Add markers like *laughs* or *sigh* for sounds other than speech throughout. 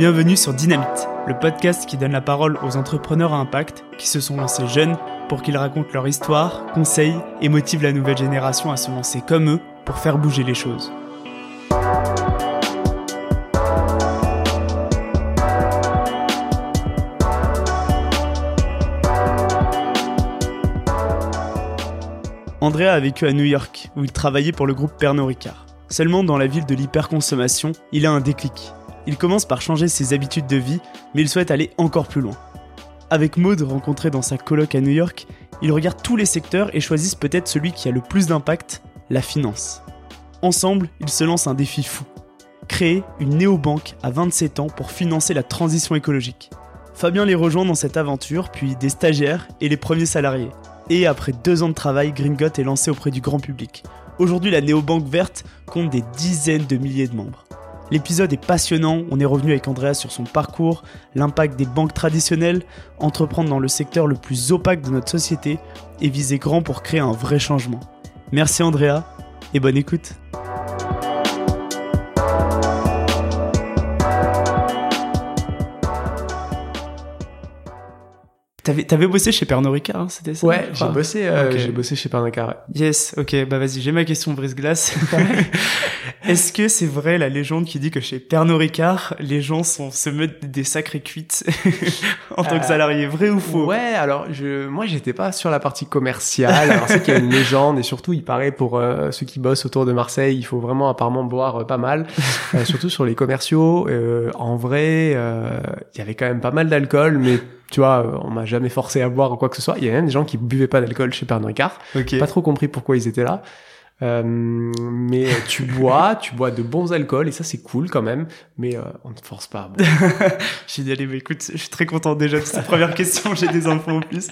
Bienvenue sur Dynamite, le podcast qui donne la parole aux entrepreneurs à impact qui se sont lancés jeunes pour qu'ils racontent leur histoire, conseillent et motivent la nouvelle génération à se lancer comme eux pour faire bouger les choses. Andrea a vécu à New York, où il travaillait pour le groupe Pernod Ricard. Seulement dans la ville de l'hyperconsommation, il a un déclic. Il commence par changer ses habitudes de vie, mais il souhaite aller encore plus loin. Avec Maud, rencontrée dans sa coloc à New York, ils regardent tous les secteurs et choisissent peut-être celui qui a le plus d'impact, la finance. Ensemble, ils se lancent un défi fou. Créer une néobanque à 27 ans pour financer la transition écologique. Fabien les rejoint dans cette aventure, puis des stagiaires et les premiers salariés. Et après deux ans de travail, Gringot est lancé auprès du grand public. Aujourd'hui, la néobanque verte compte des dizaines de milliers de membres. L'épisode est passionnant, on est revenu avec Andrea sur son parcours, l'impact des banques traditionnelles, entreprendre dans le secteur le plus opaque de notre société et viser grand pour créer un vrai changement. Merci Andrea et bonne écoute. T'avais, t'avais bossé chez Pernod Ricard, hein, c'était ça Ouais, j'ai bossé, euh, ok. j'ai bossé chez Pernod Ricard. ouais. Yes, ok, bah vas-y, j'ai ma question brise-glace. *laughs* *laughs* Est-ce que c'est vrai la légende qui dit que chez Pernod Ricard, les gens sont, se mettent des sacrées cuites *laughs* en tant que Euh, salarié Vrai ou faux? Ouais, alors je, moi j'étais pas sur la partie commerciale. Alors c'est qu'il y a une légende et surtout il paraît pour euh, ceux qui bossent autour de Marseille, il faut vraiment apparemment boire euh, pas mal, Euh, surtout sur les commerciaux. euh, en vrai, euh, il y avait quand même pas mal d'alcool, mais tu vois, euh, on m'a jamais forcé à boire ou quoi que ce soit. Il y a même des gens qui buvaient pas d'alcool chez Pernod Ricard. Ok. Pas trop compris pourquoi ils étaient là. Euh, mais tu *laughs* bois, tu bois de bons alcools et ça c'est cool quand même, mais euh, on ne te force pas. *laughs* dit, allez, bah, écoute, je suis très content déjà de cette première question, j'ai des infos en plus.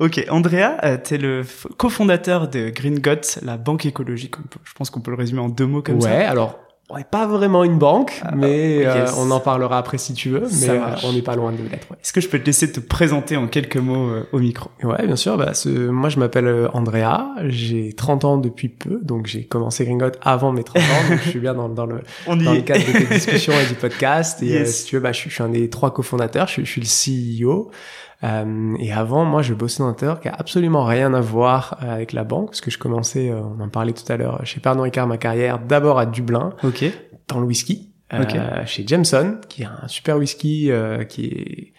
Ok, Andrea, euh, t'es le cofondateur de Green Got, la banque écologique. Je pense qu'on peut le résumer en deux mots comme ça. ouais, alors on n'est pas vraiment une banque, mais yes. euh, on en parlera après si tu veux, mais euh, on n'est pas loin de l'être. Ouais. Est-ce que je peux te laisser te présenter en quelques mots euh, au micro? Ouais, bien sûr. Bah, ce, moi, je m'appelle euh, Andrea. J'ai 30 ans depuis peu, donc j'ai commencé Gringot avant mes 30 ans. donc je suis bien dans, dans le *laughs* On dans le cadre de tes *laughs* discussions et du podcast. Et Yes. si tu veux, bah, je, suis- je suis un des trois cofondateurs. Je suis le CEO. Euh, et avant, moi, je bossais dans un secteur qui a absolument rien à voir euh, avec la banque, parce que je commençais, euh, on en parlait tout à l'heure, chez Pernod Ricard ma carrière, d'abord à Dublin, Ok. dans le whisky, euh, Ok. chez Jameson, qui est un super whisky euh, qui est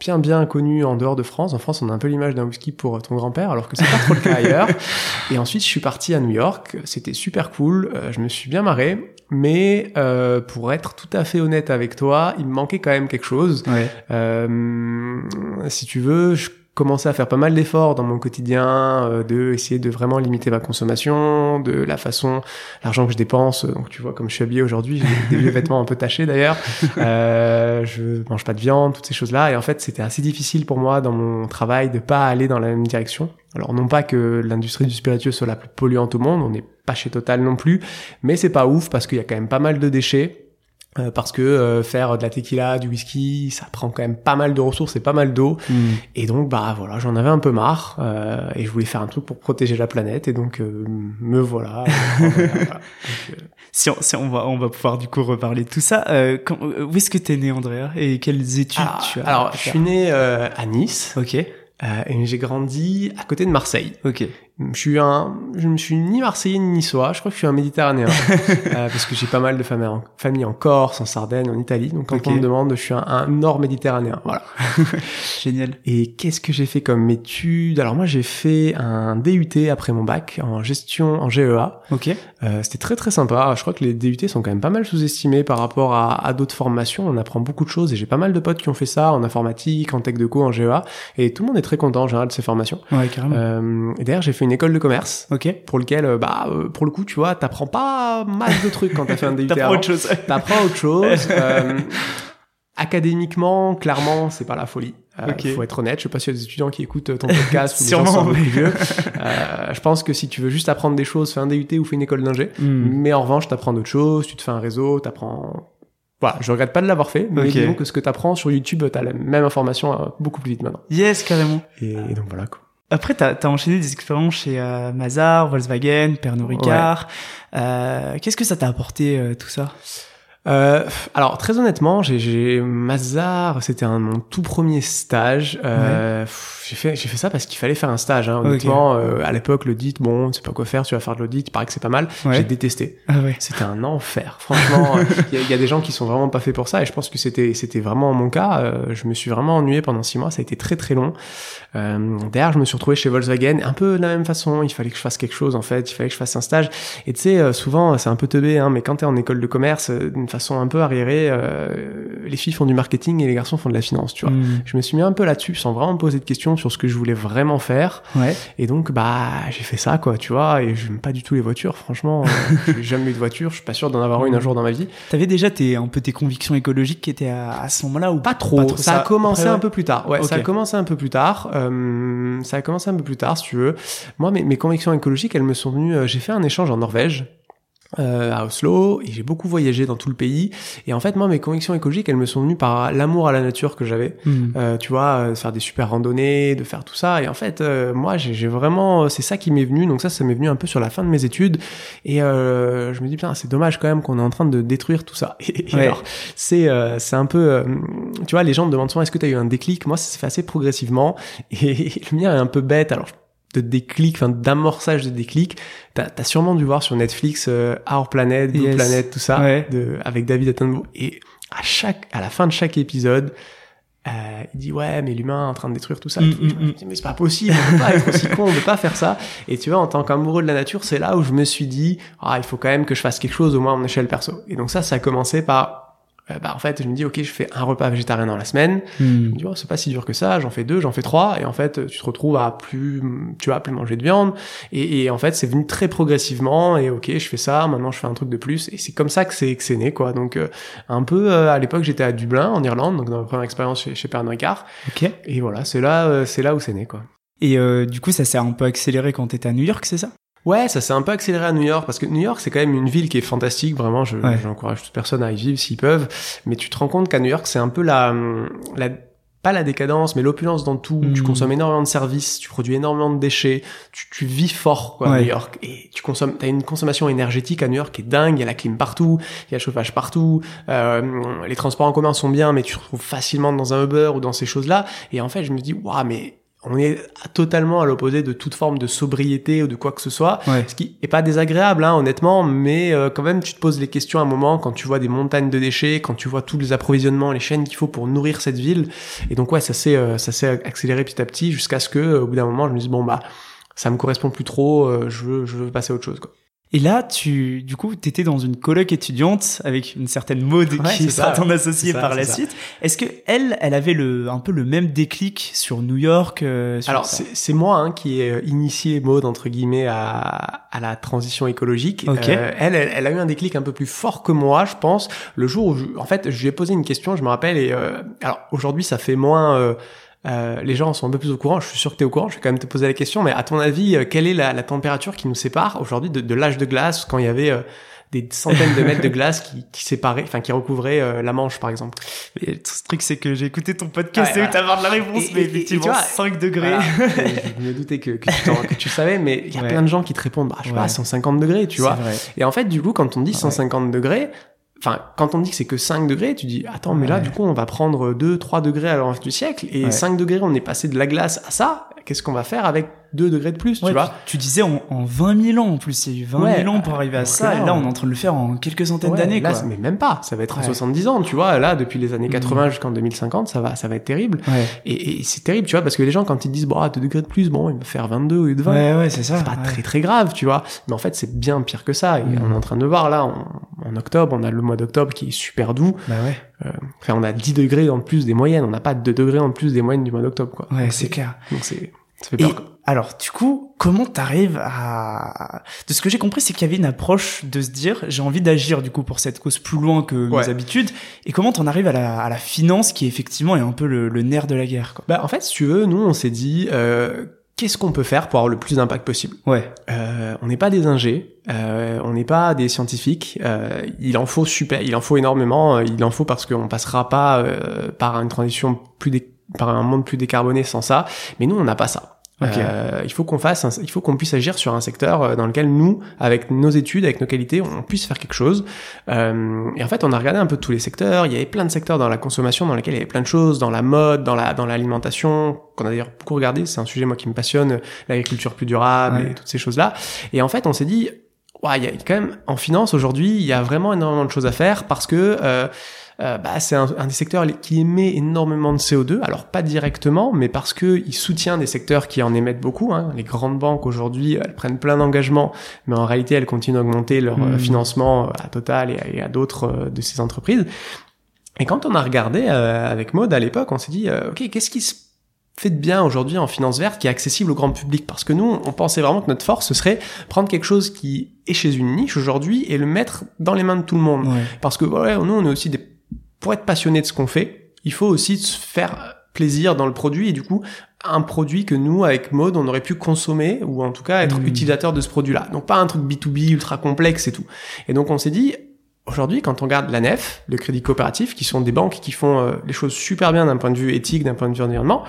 bien bien connu en dehors de France. En France, on a un peu l'image d'un whisky pour ton grand-père, alors que c'est pas trop le cas ailleurs. *laughs* Et ensuite, je suis parti à New York. C'était super cool. je me suis bien marré. Mais euh, pour être tout à fait honnête avec toi, il me manquait quand même quelque chose. Ouais. Euh, si tu veux, je commençais à faire pas mal d'efforts dans mon quotidien, euh, de essayer de vraiment limiter ma consommation, de la façon, l'argent que je dépense. Donc tu vois, comme je suis habillé aujourd'hui, j'ai des vieux *laughs* vêtements un peu tachés d'ailleurs. Euh, je mange pas de viande, toutes ces choses-là. Et en fait, c'était assez difficile pour moi dans mon travail de pas aller dans la même direction. Alors non pas que l'industrie du spiritueux soit la plus polluante au monde, on n'est pas chez Total non plus, mais c'est pas ouf parce qu'il y a quand même pas mal de déchets. Euh, parce que euh, faire de la tequila, du whisky, ça prend quand même pas mal de ressources et pas mal d'eau. Hmm. Et donc, bah voilà, j'en avais un peu marre euh, et je voulais faire un truc pour protéger la planète. Et donc, euh, me voilà. *laughs* Voilà, voilà. Donc, euh, Si on, si on va, on va pouvoir du coup reparler de tout ça. Euh, quand- où est-ce que t'es né, Andrea Et quelles études alors, tu as Ah, alors, je suis né euh, à Nice Ok. euh, et j'ai grandi à côté de Marseille. Ok. Je suis un, je me suis ni marseillais ni niçois. Je crois que je suis un méditerranéen *laughs* euh, parce que j'ai pas mal de familles en, famille en Corse, en Sardaigne, en Italie. Donc quand on me demande, je suis un, un nord méditerranéen. Voilà. *laughs* Génial. Et qu'est-ce que j'ai fait comme études? Alors moi j'ai fait un DUT après mon bac en gestion en GEA. Ok. Euh, C'était très très sympa. Je crois que les DUT sont quand même pas mal sous-estimés par rapport à, à d'autres formations. On apprend beaucoup de choses et j'ai pas mal de potes qui ont fait ça en informatique, en tech de co, en GEA. Et tout le monde est très content en général de ces formations. Ouais, carrément. Euh, et d'ailleurs j'ai fait une école de commerce ok. pour lequel, euh, bah, euh, pour le coup, tu vois, t'apprends pas mal de trucs quand t'as fait un *laughs* DUT. T'apprends avant. autre chose. T'apprends autre chose. *laughs* Euh, académiquement, clairement, c'est pas la folie. Euh, Ok. Faut être honnête. Je sais pas s'il y a des étudiants qui écoutent ton podcast ou des gens Sûrement, qui sont mais- plus vieux. *laughs* Euh, je pense que si tu veux juste apprendre des choses, fais un DUT ou fais une école d'ingé. Hmm. Mais en revanche, t'apprends d'autres choses. Tu te fais un réseau, t'apprends. Voilà, je regrette pas de l'avoir fait, mais disons que ce que t'apprends sur YouTube, t'as la même information euh, beaucoup plus vite maintenant. Yes, carrément. Et donc voilà quoi. Après, t'as as enchaîné des expériences chez euh, Mazar, Volkswagen, Pernod Ricard. Euh, Qu'est-ce que ça t'a apporté euh, tout ça? Euh, alors très honnêtement, j'ai, Mazar, c'était mon tout premier stage. Euh, pff, J'ai fait j'ai fait ça parce qu'il fallait faire un stage. Hein. Honnêtement, euh, à l'époque, l'audit, bon, tu sais pas quoi faire, tu vas faire de l'audit, il paraît que c'est pas mal. Ouais. J'ai détesté. Ah ouais. C'était un enfer. Franchement, il y, y a des gens qui sont vraiment pas faits pour ça, et je pense que c'était c'était vraiment mon cas. Euh, je me suis vraiment ennuyé pendant six mois. Ça a été très très long. Euh, derrière, je me suis retrouvé chez Volkswagen, un peu de la même façon. Il fallait que je fasse quelque chose en fait. Il fallait que je fasse un stage. Et tu sais, euh, souvent, c'est un peu teubé, hein, mais quand t'es en école de commerce, euh, d'une façon un peu arriérée, euh, les filles font du marketing et les garçons font de la finance, tu vois. Hmm. Je me suis mis un peu là-dessus sans vraiment me poser de questions sur ce que je voulais vraiment faire. Ouais. Et donc, bah, j'ai fait ça, quoi, tu vois. Et j'aime pas du tout les voitures, franchement. *laughs* euh, j'ai jamais eu de voiture. Je suis pas sûr d'en avoir une un jour dans ma vie. T'avais déjà tes, un peu tes convictions écologiques qui étaient à, à ce moment-là ou Pas trop. Pas trop, ça, ça- a commencé après, ouais. un peu plus tard. Ouais, ça a commencé un peu plus tard. Euh, ça a commencé un peu plus tard, si tu veux. Moi, mes, mes convictions écologiques, elles me sont venues. euh, j'ai fait un échange en Norvège. Euh, à Oslo et j'ai beaucoup voyagé dans tout le pays et en fait moi mes convictions écologiques elles me sont venues par l'amour à la nature que j'avais Hmm. euh, tu vois, euh, faire des super randonnées, de faire tout ça. Et en fait, euh, moi, j'ai vraiment, c'est ça qui m'est venu. Donc ça, ça m'est venu un peu sur la fin de mes études. Et euh, je me dis, putain, c'est dommage quand même qu'on est en train de détruire tout ça. *laughs* Et, et Ouais. alors, c'est euh, c'est un peu, euh, tu vois, les gens me demandent souvent, est-ce que tu as eu un déclic? Moi, ça s'est fait assez progressivement. *laughs* Et, le mien est un peu bête. Alors de déclic, enfin d'amorçage de déclic. T'as as sûrement dû voir sur Netflix euh, Our Planet, Blue Yes. Planet, tout ça, Ouais. de, avec David Attenborough. Et à chaque, à la fin de chaque épisode, euh, il dit ouais mais l'humain est en train de détruire tout ça. Mm, tout. mm, Je mm. dis, mais c'est pas possible, on peut pas être aussi con, on peut pas faire ça. Et tu vois en tant qu'amoureux de la nature, c'est là où je me suis dit ah il faut quand même que je fasse quelque chose au moins à mon échelle perso. Et donc ça ça a commencé par euh, bah en fait je me dis ok je fais un repas végétarien dans la semaine. Je Hmm. me dis oh, c'est pas si dur que ça, j'en fais deux, j'en fais trois et en fait tu te retrouves à plus tu vois plus manger de viande et, et en fait c'est venu très progressivement et ok je fais ça, maintenant je fais un truc de plus et c'est comme ça que c'est que c'est né quoi. Donc euh, un peu euh, à l'époque j'étais à Dublin en Irlande donc dans ma première expérience chez, chez Pernod Ricard Ok. et voilà, c'est là, c'est là où c'est né, quoi. Et du coup, ça s'est un peu accéléré quand t'étais à New York, c'est ça? Ouais, ça s'est un peu accéléré à New York parce que New York c'est quand même une ville qui est fantastique, vraiment. Je, Ouais. j'encourage toute personne à y vivre s'ils peuvent. Mais tu te rends compte qu'à New York c'est un peu la, la pas la décadence, mais l'opulence dans tout. Tu consommes énormément de services, tu produis énormément de déchets, tu, tu vis fort quoi, à. New York. Et tu consommes, t'as une consommation énergétique à New York qui est dingue. Il y a la clim partout, il y a le chauffage partout. Euh, les transports en commun sont bien, mais tu te retrouves facilement dans un Uber ou dans ces choses-là. Et en fait, je me dis, waouh, mais on est totalement à l'opposé de toute forme de sobriété ou de quoi que ce soit. Ouais. Ce qui est pas désagréable, hein, honnêtement, mais euh, quand même, tu te poses les questions à un moment quand tu vois des montagnes de déchets, quand tu vois tous les approvisionnements, les chaînes qu'il faut pour nourrir cette ville. Et donc ouais, ça s'est euh, ça s'est accéléré petit à petit jusqu'à ce que, euh, au bout d'un moment, je me dise bon bah ça me correspond plus trop, euh, je veux je veux passer à autre chose quoi. Et là, tu, du coup, t'étais dans une coloc étudiante avec une certaine mode Ouais, qui sera ton ouais. associé C'est ça, par la suite. Est-ce que elle, elle avait le, un peu le même déclic sur New York euh, sur Alors c'est moi hein, qui ai euh, initié Maud entre guillemets à, à la transition écologique. Ok. Euh, elle, elle, elle a eu un déclic un peu plus fort que moi, je pense. Le jour où, je- en fait, je lui ai posé une question, je me rappelle. Et euh, alors aujourd'hui, ça fait moins. Euh, les gens sont un peu plus au courant. Je suis sûr que tu es au courant. Je vais quand même te poser la question. Mais à ton avis, euh, quelle est la, la température qui nous sépare aujourd'hui de, de l'âge de glace quand il y avait euh, des centaines de mètres de glace qui, qui séparaient, enfin qui recouvraient euh, la Manche, par exemple? Et le truc, c'est que j'ai écouté ton podcast Ouais, et voilà. t'as de la réponse, Et- mais et- effectivement, vois, 5 degrés. Voilà. *laughs* je me doutais que, que, tu, t'en- que tu savais, mais il y a Ouais. plein de gens qui te répondent, bah, je sais Ouais. pas, 150 degrés, tu vois. Vrai. Et en fait, du coup, quand on dit Ah ouais. 150 degrés, enfin, quand on dit que c'est que 5 degrés, tu dis, attends, mais là, Ouais. du coup, on va prendre 2, 3 degrés à l'avance du siècle, et Ouais. 5 degrés, on est passé de la glace à ça, qu'est-ce qu'on va faire avec 2 degrés de plus, Ouais, tu vois? tu, tu disais en, en 20 000 ans en plus, il y a eu 20 Ouais, 000 ans pour arriver à ça, et là on est on- en train de le faire en quelques centaines d'années quoi. mais même pas, ça va être en Ouais. 70 ans, tu vois, là, depuis les années Mhm. 80 jusqu'en 2050, ça va, ça va être terrible. Ouais, Et, et c'est terrible, tu vois, parce que les gens, quand ils disent, bon, ah, 2 degrés de plus, bon, il va faire 22 au lieu de 20. ouais, ouais, c'est ça. c'est pas très très grave, tu vois. Mais en fait, c'est bien pire que ça. Et Mm. on est en train de voir là, en, en octobre, on a le mois d'octobre qui est super doux. Bah ouais, Enfin, on a 10 degrés en plus des moyennes. On n'a pas 2 degrés en plus des moyennes du mois d'octobre, quoi. ouais, c'est clair. Donc c'est, ça fait Et peur. quoi. alors, du coup, comment t'arrives à... De ce que j'ai compris, c'est qu'il y avait une approche de se dire, j'ai envie d'agir du coup pour cette cause plus loin que mes Ouais. habitudes. Et comment t'en arrives à la, à la finance qui effectivement est un peu le, le nerf de la guerre, quoi? Bah, en fait, si tu veux, nous, on s'est dit, euh, qu'est-ce qu'on peut faire pour avoir le plus d'impact possible? Ouais, Euh, on n'est pas des ingés, euh, on n'est pas des scientifiques. euh, il en faut super, il en faut énormément. euh, il en faut parce qu'on passera pas euh, par une transition plus dé- par un monde plus décarboné sans ça. Mais nous, on n'a pas ça. Euh, il faut qu'on fasse, il faut qu'on puisse agir sur un secteur euh, dans lequel nous, avec nos études, avec nos qualités, on puisse faire quelque chose. Euh, et en fait, on a regardé un peu tous les secteurs. Il y avait plein de secteurs dans la consommation dans lesquels il y avait plein de choses, dans la mode, dans la dans l'alimentation, qu'on a d'ailleurs beaucoup regardé. C'est un sujet moi qui me passionne, l'agriculture plus durable et toutes ces choses-là. Et en fait, on s'est dit, ouais, il y a quand même en finance aujourd'hui, il y a vraiment énormément de choses à faire parce que euh, euh, bah, c'est un, des secteurs qui émet énormément de CO2. Alors pas directement, mais parce que il soutient des secteurs qui en émettent beaucoup. Hein. Les grandes banques aujourd'hui, elles prennent plein d'engagements, mais en réalité, elles continuent d'augmenter leur euh, mmh. financement euh, à Total et à, d'autres de ces entreprises. Et quand on a regardé avec Mode à l'époque, on s'est dit, ok, qu'est-ce qui se fait de bien aujourd'hui en finance verte qui est accessible au grand public? Parce que nous on pensait vraiment que notre force ce serait prendre quelque chose qui est chez une niche aujourd'hui et le mettre dans les mains de tout le monde parce que ouais, nous on est aussi des pour être passionné de ce qu'on fait, il faut aussi se faire plaisir dans le produit et du coup un produit que nous avec Mode on aurait pu consommer ou en tout cas être mmh. utilisateur de ce produit-là. Donc pas un truc B2B ultra complexe et tout. Et donc on s'est dit aujourd'hui quand on regarde la NEF, le crédit coopératif qui sont des banques qui font euh, les choses super bien d'un point de vue éthique, d'un point de vue environnement,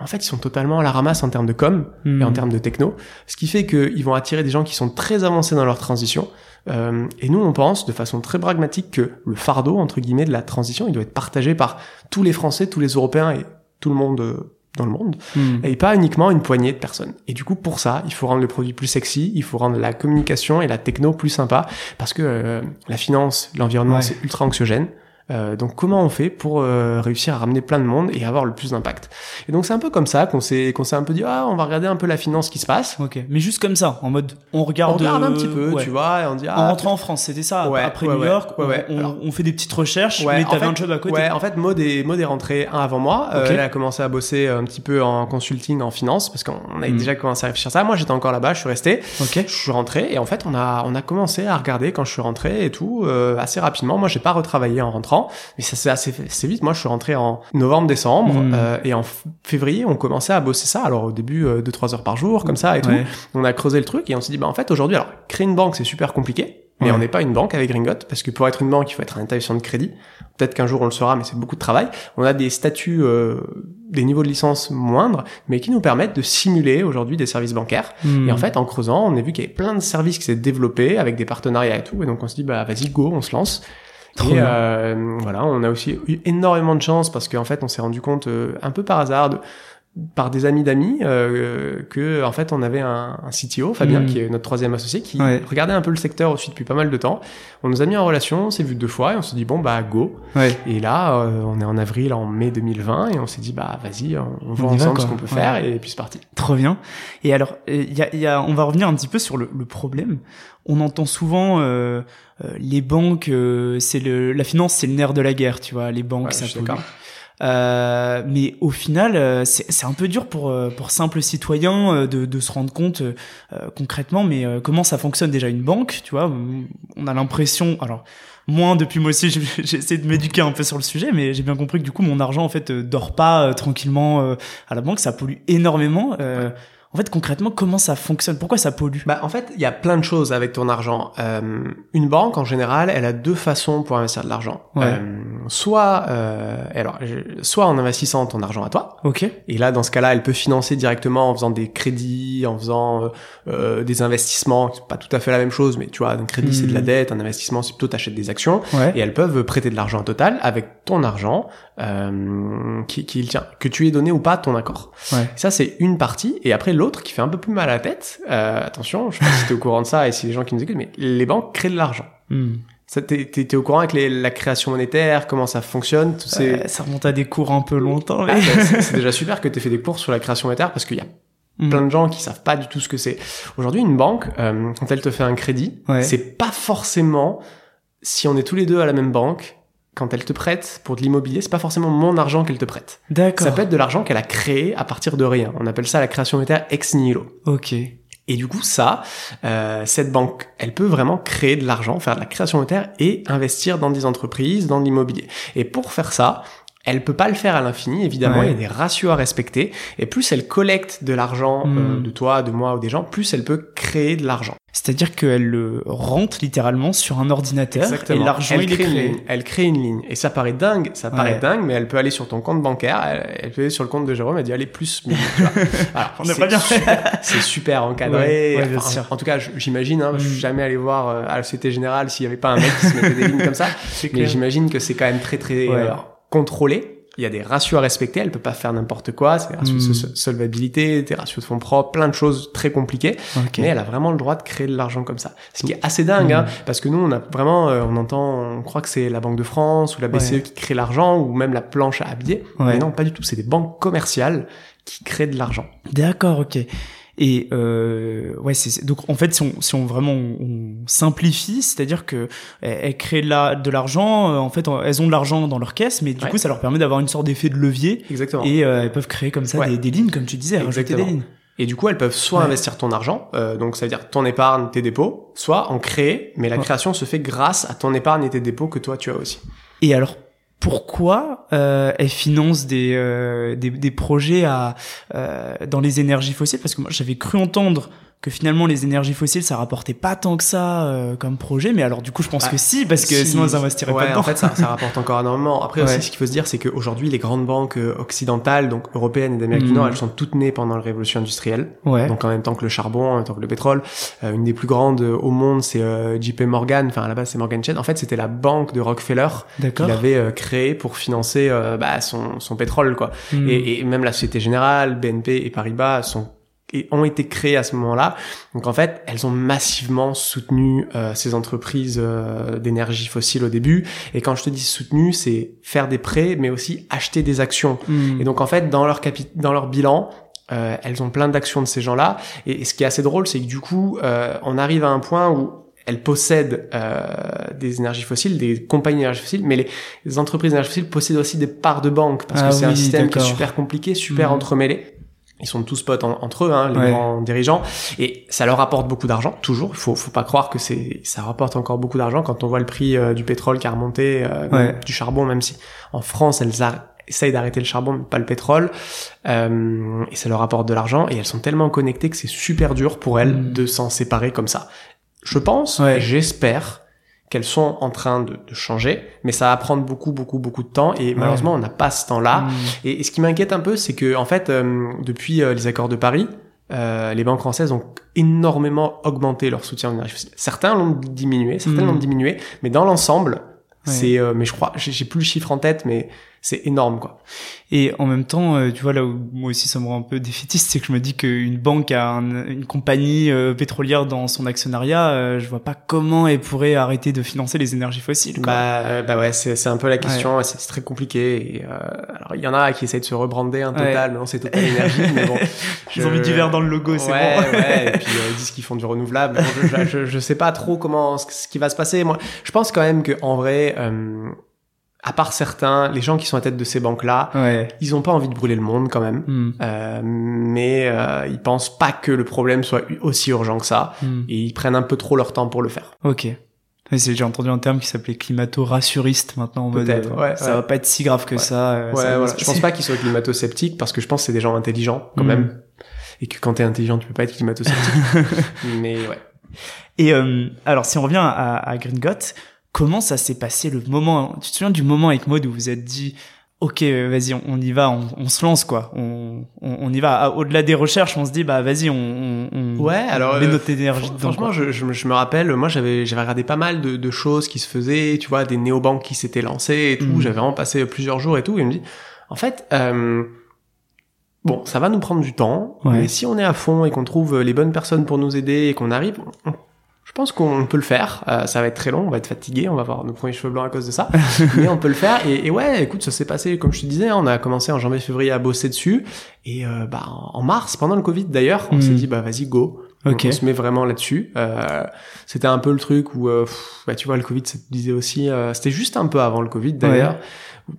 en fait, ils sont totalement à la ramasse en termes de com et en mmh. termes de techno, ce qui fait qu'ils vont attirer des gens qui sont très avancés dans leur transition, euh, et nous, on pense de façon très pragmatique que le fardeau, entre guillemets, de la transition, il doit être partagé par tous les Français, tous les Européens et tout le monde euh, dans le monde, hmm. et pas uniquement une poignée de personnes. Et du coup, pour ça, il faut rendre le produit plus sexy, il faut rendre la communication et la techno plus sympa, parce que euh, la finance, l'environnement, c'est ultra anxiogène. Euh, donc comment on fait pour euh, réussir à ramener plein de monde et avoir le plus d'impact? Et donc c'est un peu comme ça qu'on s'est qu'on s'est un peu dit ah on va regarder un peu la finance qui se passe. Ok. Mais juste comme ça, en mode on regarde. On regarde un petit peu, tu vois, et on dit ah, en rentrant en France, c'était ça. Ouais, après New York, on, on, fait des petites recherches, mais t'avais un job à côté. Ouais, en fait Maud est Maud est rentrée un avant moi. Euh, elle a commencé à bosser un petit peu en consulting en finance parce qu'on avait hmm. déjà commencé à réfléchir à ça. Moi j'étais encore là-bas, je suis resté. Ok. Je suis rentré et en fait on a on a commencé à regarder quand je suis rentré et tout assez rapidement. Moi j'ai pas retravaillé en rentrant, mais ça s'est assez, vite. Moi, je suis rentré en novembre-décembre hmm. euh, et en février, on commençait à bosser ça. Alors au début, euh, 2-3 heures par jour, comme ça et tout. On a creusé le truc et on s'est dit, bah en fait, aujourd'hui, alors créer une banque, c'est super compliqué. Mais on n'est pas une banque avec Gringot, parce que pour être une banque, il faut être un établissement de crédit. Peut-être qu'un jour on le sera, mais c'est beaucoup de travail. On a des statuts, euh, des niveaux de licence moindres, mais qui nous permettent de simuler aujourd'hui des services bancaires. Hmm. Et en fait, en creusant, on a vu qu'il y avait plein de services qui s'étaient développés avec des partenariats et tout. Et donc on se dit, bah vas-y, go, on se lance et euh, voilà, on a aussi eu énormément de chance parce qu'en fait, on s'est rendu compte euh, un peu par hasard de, par des amis d'amis euh, que en fait on avait un, un CTO Fabien mm. qui est notre troisième associé qui regardait un peu le secteur aussi depuis pas mal de temps. On nous a mis en relation on s'est vu deux fois et on s'est dit bon bah go. Et là euh, on est en avril en mai 2020 et on s'est dit bah vas-y on, voit ensemble ce qu'on peut faire et puis c'est parti. Trop bien. Et alors il y a, y a, on va revenir un petit peu sur le, le problème. On entend souvent euh, euh les banques euh, c'est le la finance c'est le nerf de la guerre tu vois les banques ça pollue euh, mais au final, euh, c'est un peu dur pour euh, pour simples citoyens de, de se rendre compte concrètement, mais comment ça fonctionne déjà une banque, tu vois? On a l'impression, alors moins depuis moi aussi, *laughs* j'essaie de m'éduquer un peu sur le sujet, mais j'ai bien compris que du coup mon argent en fait dort pas tranquillement à la banque, ça pollue énormément. En fait, concrètement, comment ça fonctionne? Pourquoi ça pollue? Bah, en fait, il y a plein de choses avec ton argent. Euh, une banque, en général, elle a deux façons pour investir de l'argent. Euh, soit, euh, alors, soit en investissant ton argent à toi. Ok. Et là, dans ce cas-là, elle peut financer directement en faisant des crédits, en faisant euh, des investissements. C'est pas tout à fait la même chose, mais tu vois, un crédit c'est de la hmm. dette, un investissement c'est plutôt t'achètes des actions. Et elles peuvent prêter de l'argent total avec ton argent qui, qui tient, que tu aies donné ou pas ton accord. Ça, c'est une partie. Et après, l'autre qui fait un peu plus mal à la tête, euh, attention, je sais pas si t'es au courant de ça et si les gens qui nous écoutent, mais les banques créent de l'argent. Hmm. T'es au courant avec les, la création monétaire, comment ça fonctionne tout ces... Ça remonte à des cours un peu longtemps. Ah, c'est déjà super que t'aies fait des cours sur la création monétaire parce qu'il y a hmm. plein de gens qui savent pas du tout ce que c'est. Aujourd'hui, une banque, euh, quand elle te fait un crédit, c'est pas forcément si on est tous les deux à la même banque quand elle te prête pour de l'immobilier, c'est pas forcément mon argent qu'elle te prête. D'accord. Ça peut être de l'argent qu'elle a créé à partir de rien. On appelle ça la création monétaire ex nihilo. Ok. Et du coup, ça, euh, cette banque, elle peut vraiment créer de l'argent, faire de la création monétaire et investir dans des entreprises, dans l'immobilier. Et pour faire ça, elle peut pas le faire à l'infini, évidemment, il y a des ratios à respecter. Et plus elle collecte de l'argent euh, hmm. de toi, de moi ou des gens, plus elle peut créer de l'argent. C'est-à-dire qu'elle rentre littéralement sur un ordinateur et l'argent il est créé. elle crée une ligne. Et ça paraît dingue, ça paraît dingue, mais elle peut aller sur ton compte bancaire, elle, peut aller sur le compte de Jérôme et dire allez plus. *laughs* On n'est pas bien. C'est super encadré. en tout cas, j'imagine, hein, je suis mm. jamais allé voir euh, à la Société Générale s'il y avait pas un mec qui se mettait des lignes comme ça. *laughs* Mais j'imagine que c'est quand même très très euh, contrôlé il y a des ratios à respecter, elle peut pas faire n'importe quoi, c'est des ratios de hmm. solvabilité, des ratios de fonds propres, plein de choses très compliquées, mais elle a vraiment le droit de créer de l'argent comme ça. Ce qui est assez dingue, hein, hmm. parce que nous, on a vraiment, euh, on entend, on croit que c'est la Banque de France ou la BCE qui crée l'argent, ou même la planche à habiller, mais non, pas du tout, c'est des banques commerciales qui créent de l'argent. D'accord, ok. Et euh, ouais, c'est donc en fait si on, si on vraiment on, simplifie, c'est-à-dire que elles, créent de l'argent, euh, en fait elles ont de l'argent dans leur caisse, mais du coup ça leur permet d'avoir une sorte d'effet de levier. Exactement. Et euh, elles peuvent créer comme ça des, des, lignes, comme tu disais, rajouter des lignes. Et du coup, elles peuvent soit investir ton argent, euh, donc ça veut dire ton épargne, tes dépôts, soit en créer, mais la création se fait grâce à ton épargne et tes dépôts que toi tu as aussi. Et alors, pourquoi euh, elle finance des, euh, des, des, projets à, euh, dans les énergies fossiles? Parce que moi, j'avais cru entendre que finalement les énergies fossiles ça rapportait pas tant que ça euh, comme projet. Mais alors du coup je pense que si parce que sinon elles investiraient pas dedans. en fait ça, ça rapporte encore énormément. Après aussi ce qu'il faut se dire c'est qu'aujourd'hui les grandes banques euh, occidentales donc européennes et d'Amérique du Nord mm. elles sont toutes nées pendant la révolution industrielle. Ouais. donc en même temps que le charbon en même temps que le pétrole. Euh, une des plus grandes au monde c'est JP Morgan. Enfin à la base c'est Morgan Chase. En fait c'était la banque de Rockefeller qu'il avait créé pour financer bah, son, son pétrole quoi. Mm. et, et même la Société Générale BNP et Paribas sont et ont été créées à ce moment-là. Donc en fait, elles ont massivement soutenu euh, ces entreprises euh, d'énergie fossile au début. Et quand je te dis soutenu, c'est faire des prêts, mais aussi acheter des actions. Hmm. Et donc en fait, dans leur capi dans leur bilan, euh, elles ont plein d'actions de ces gens-là. Et, ce qui est assez drôle, c'est que du coup, euh, on arrive à un point où elles possèdent euh, des énergies fossiles, des compagnies d'énergie fossile, mais les, entreprises d'énergie fossile possèdent aussi des parts de banque parce que ah c'est un système qui est super compliqué, super hmm. entremêlé ils sont tous potes entre eux, hein, les grands dirigeants, et ça leur apporte beaucoup d'argent, toujours. Il faut, faut pas croire que c'est, ça rapporte encore beaucoup d'argent quand on voit le prix euh, du pétrole qui a remonté, euh, du charbon, même si en France elles essayent d'arrêter le charbon, mais pas le pétrole, euh, et ça leur apporte de l'argent, et elles sont tellement connectées que c'est super dur pour elles mm. de s'en séparer comme ça. Je pense, j'espère qu'elles sont en train de, de, changer, mais ça va prendre beaucoup, beaucoup, beaucoup de temps et malheureusement on n'a pas ce temps-là. Hmm. Et, ce qui m'inquiète un peu, c'est que en fait, euh, depuis euh, les accords de Paris, euh, les banques françaises ont énormément augmenté leur soutien aux énergies fossiles. Certains l'ont diminué, certains l'ont hmm. diminué, mais dans l'ensemble, c'est, mais je crois, j'ai plus le chiffre en tête, mais c'est énorme quoi. Et en même temps, euh, tu vois là où moi aussi ça me rend un peu défaitiste, c'est que je me dis qu'une banque a une compagnie euh, pétrolière dans son actionnariat, euh, je vois pas comment elle pourrait arrêter de financer les énergies fossiles. Quoi. Bah, bah ouais, c'est un peu la question, c'est très compliqué. Et, alors il y en a qui essayent de se rebrander un total, non c'est Total Énergie, mais bon. *laughs* Ils ont mis du vert dans le logo, c'est ouais, bon. ouais, et *laughs* puis ils disent qu'ils font du renouvelable. je, je, je, sais pas trop comment ce qui va se passer. Moi, je pense quand même que en vrai à part certains, les gens qui sont à tête de ces banques-là, ouais. ils ont pas envie de brûler le monde quand même, hmm. euh, mais euh, ils pensent pas que le problème soit aussi urgent que ça, hmm. et ils prennent un peu trop leur temps pour le faire. Ok. J'ai entendu un terme qui s'appelait climato-rassuriste maintenant en mode euh, ouais, ça va pas être si grave que ça. Euh, ouais, Je pense pas qu'ils soient climato-sceptiques parce que je pense que c'est des gens intelligents quand hmm. même et que quand t'es intelligent tu peux pas être climato-sceptique. *laughs* mais ouais. Et euh, alors si on revient à, à Green comment ça s'est passé le moment Tu te souviens du moment avec Maud où vous êtes dit ok vas-y on, y va on, se lance quoi. On, on, y va. Au-delà des recherches on se dit bah vas-y on, ouais alors met euh, notre énergie dedans franchement je, je, me rappelle moi j'avais j'avais regardé pas mal de, de, choses qui se faisaient tu vois des néobanques qui s'étaient lancées et tout. Mm. j'avais vraiment passé plusieurs jours et tout. Et je me dis en fait euh, Bon, ça va nous prendre du temps, mais si on est à fond et qu'on trouve les bonnes personnes pour nous aider et qu'on arrive, on je pense qu'on peut le faire. Euh, ça va être très long, on va être fatigué, on va avoir nos premiers cheveux blancs à cause de ça. *laughs* mais on peut le faire. Et, et ouais, écoute, ça s'est passé comme je te disais. Hein, on a commencé en janvier-février à bosser dessus. Et euh, bah en mars, pendant le Covid d'ailleurs, on s'est hmm. dit bah vas-y go. Okay. on se met vraiment là-dessus. Euh, c'était un peu le truc où, euh, bah, tu vois, le Covid, ça te disait aussi. Euh, c'était juste un peu avant le Covid d'ailleurs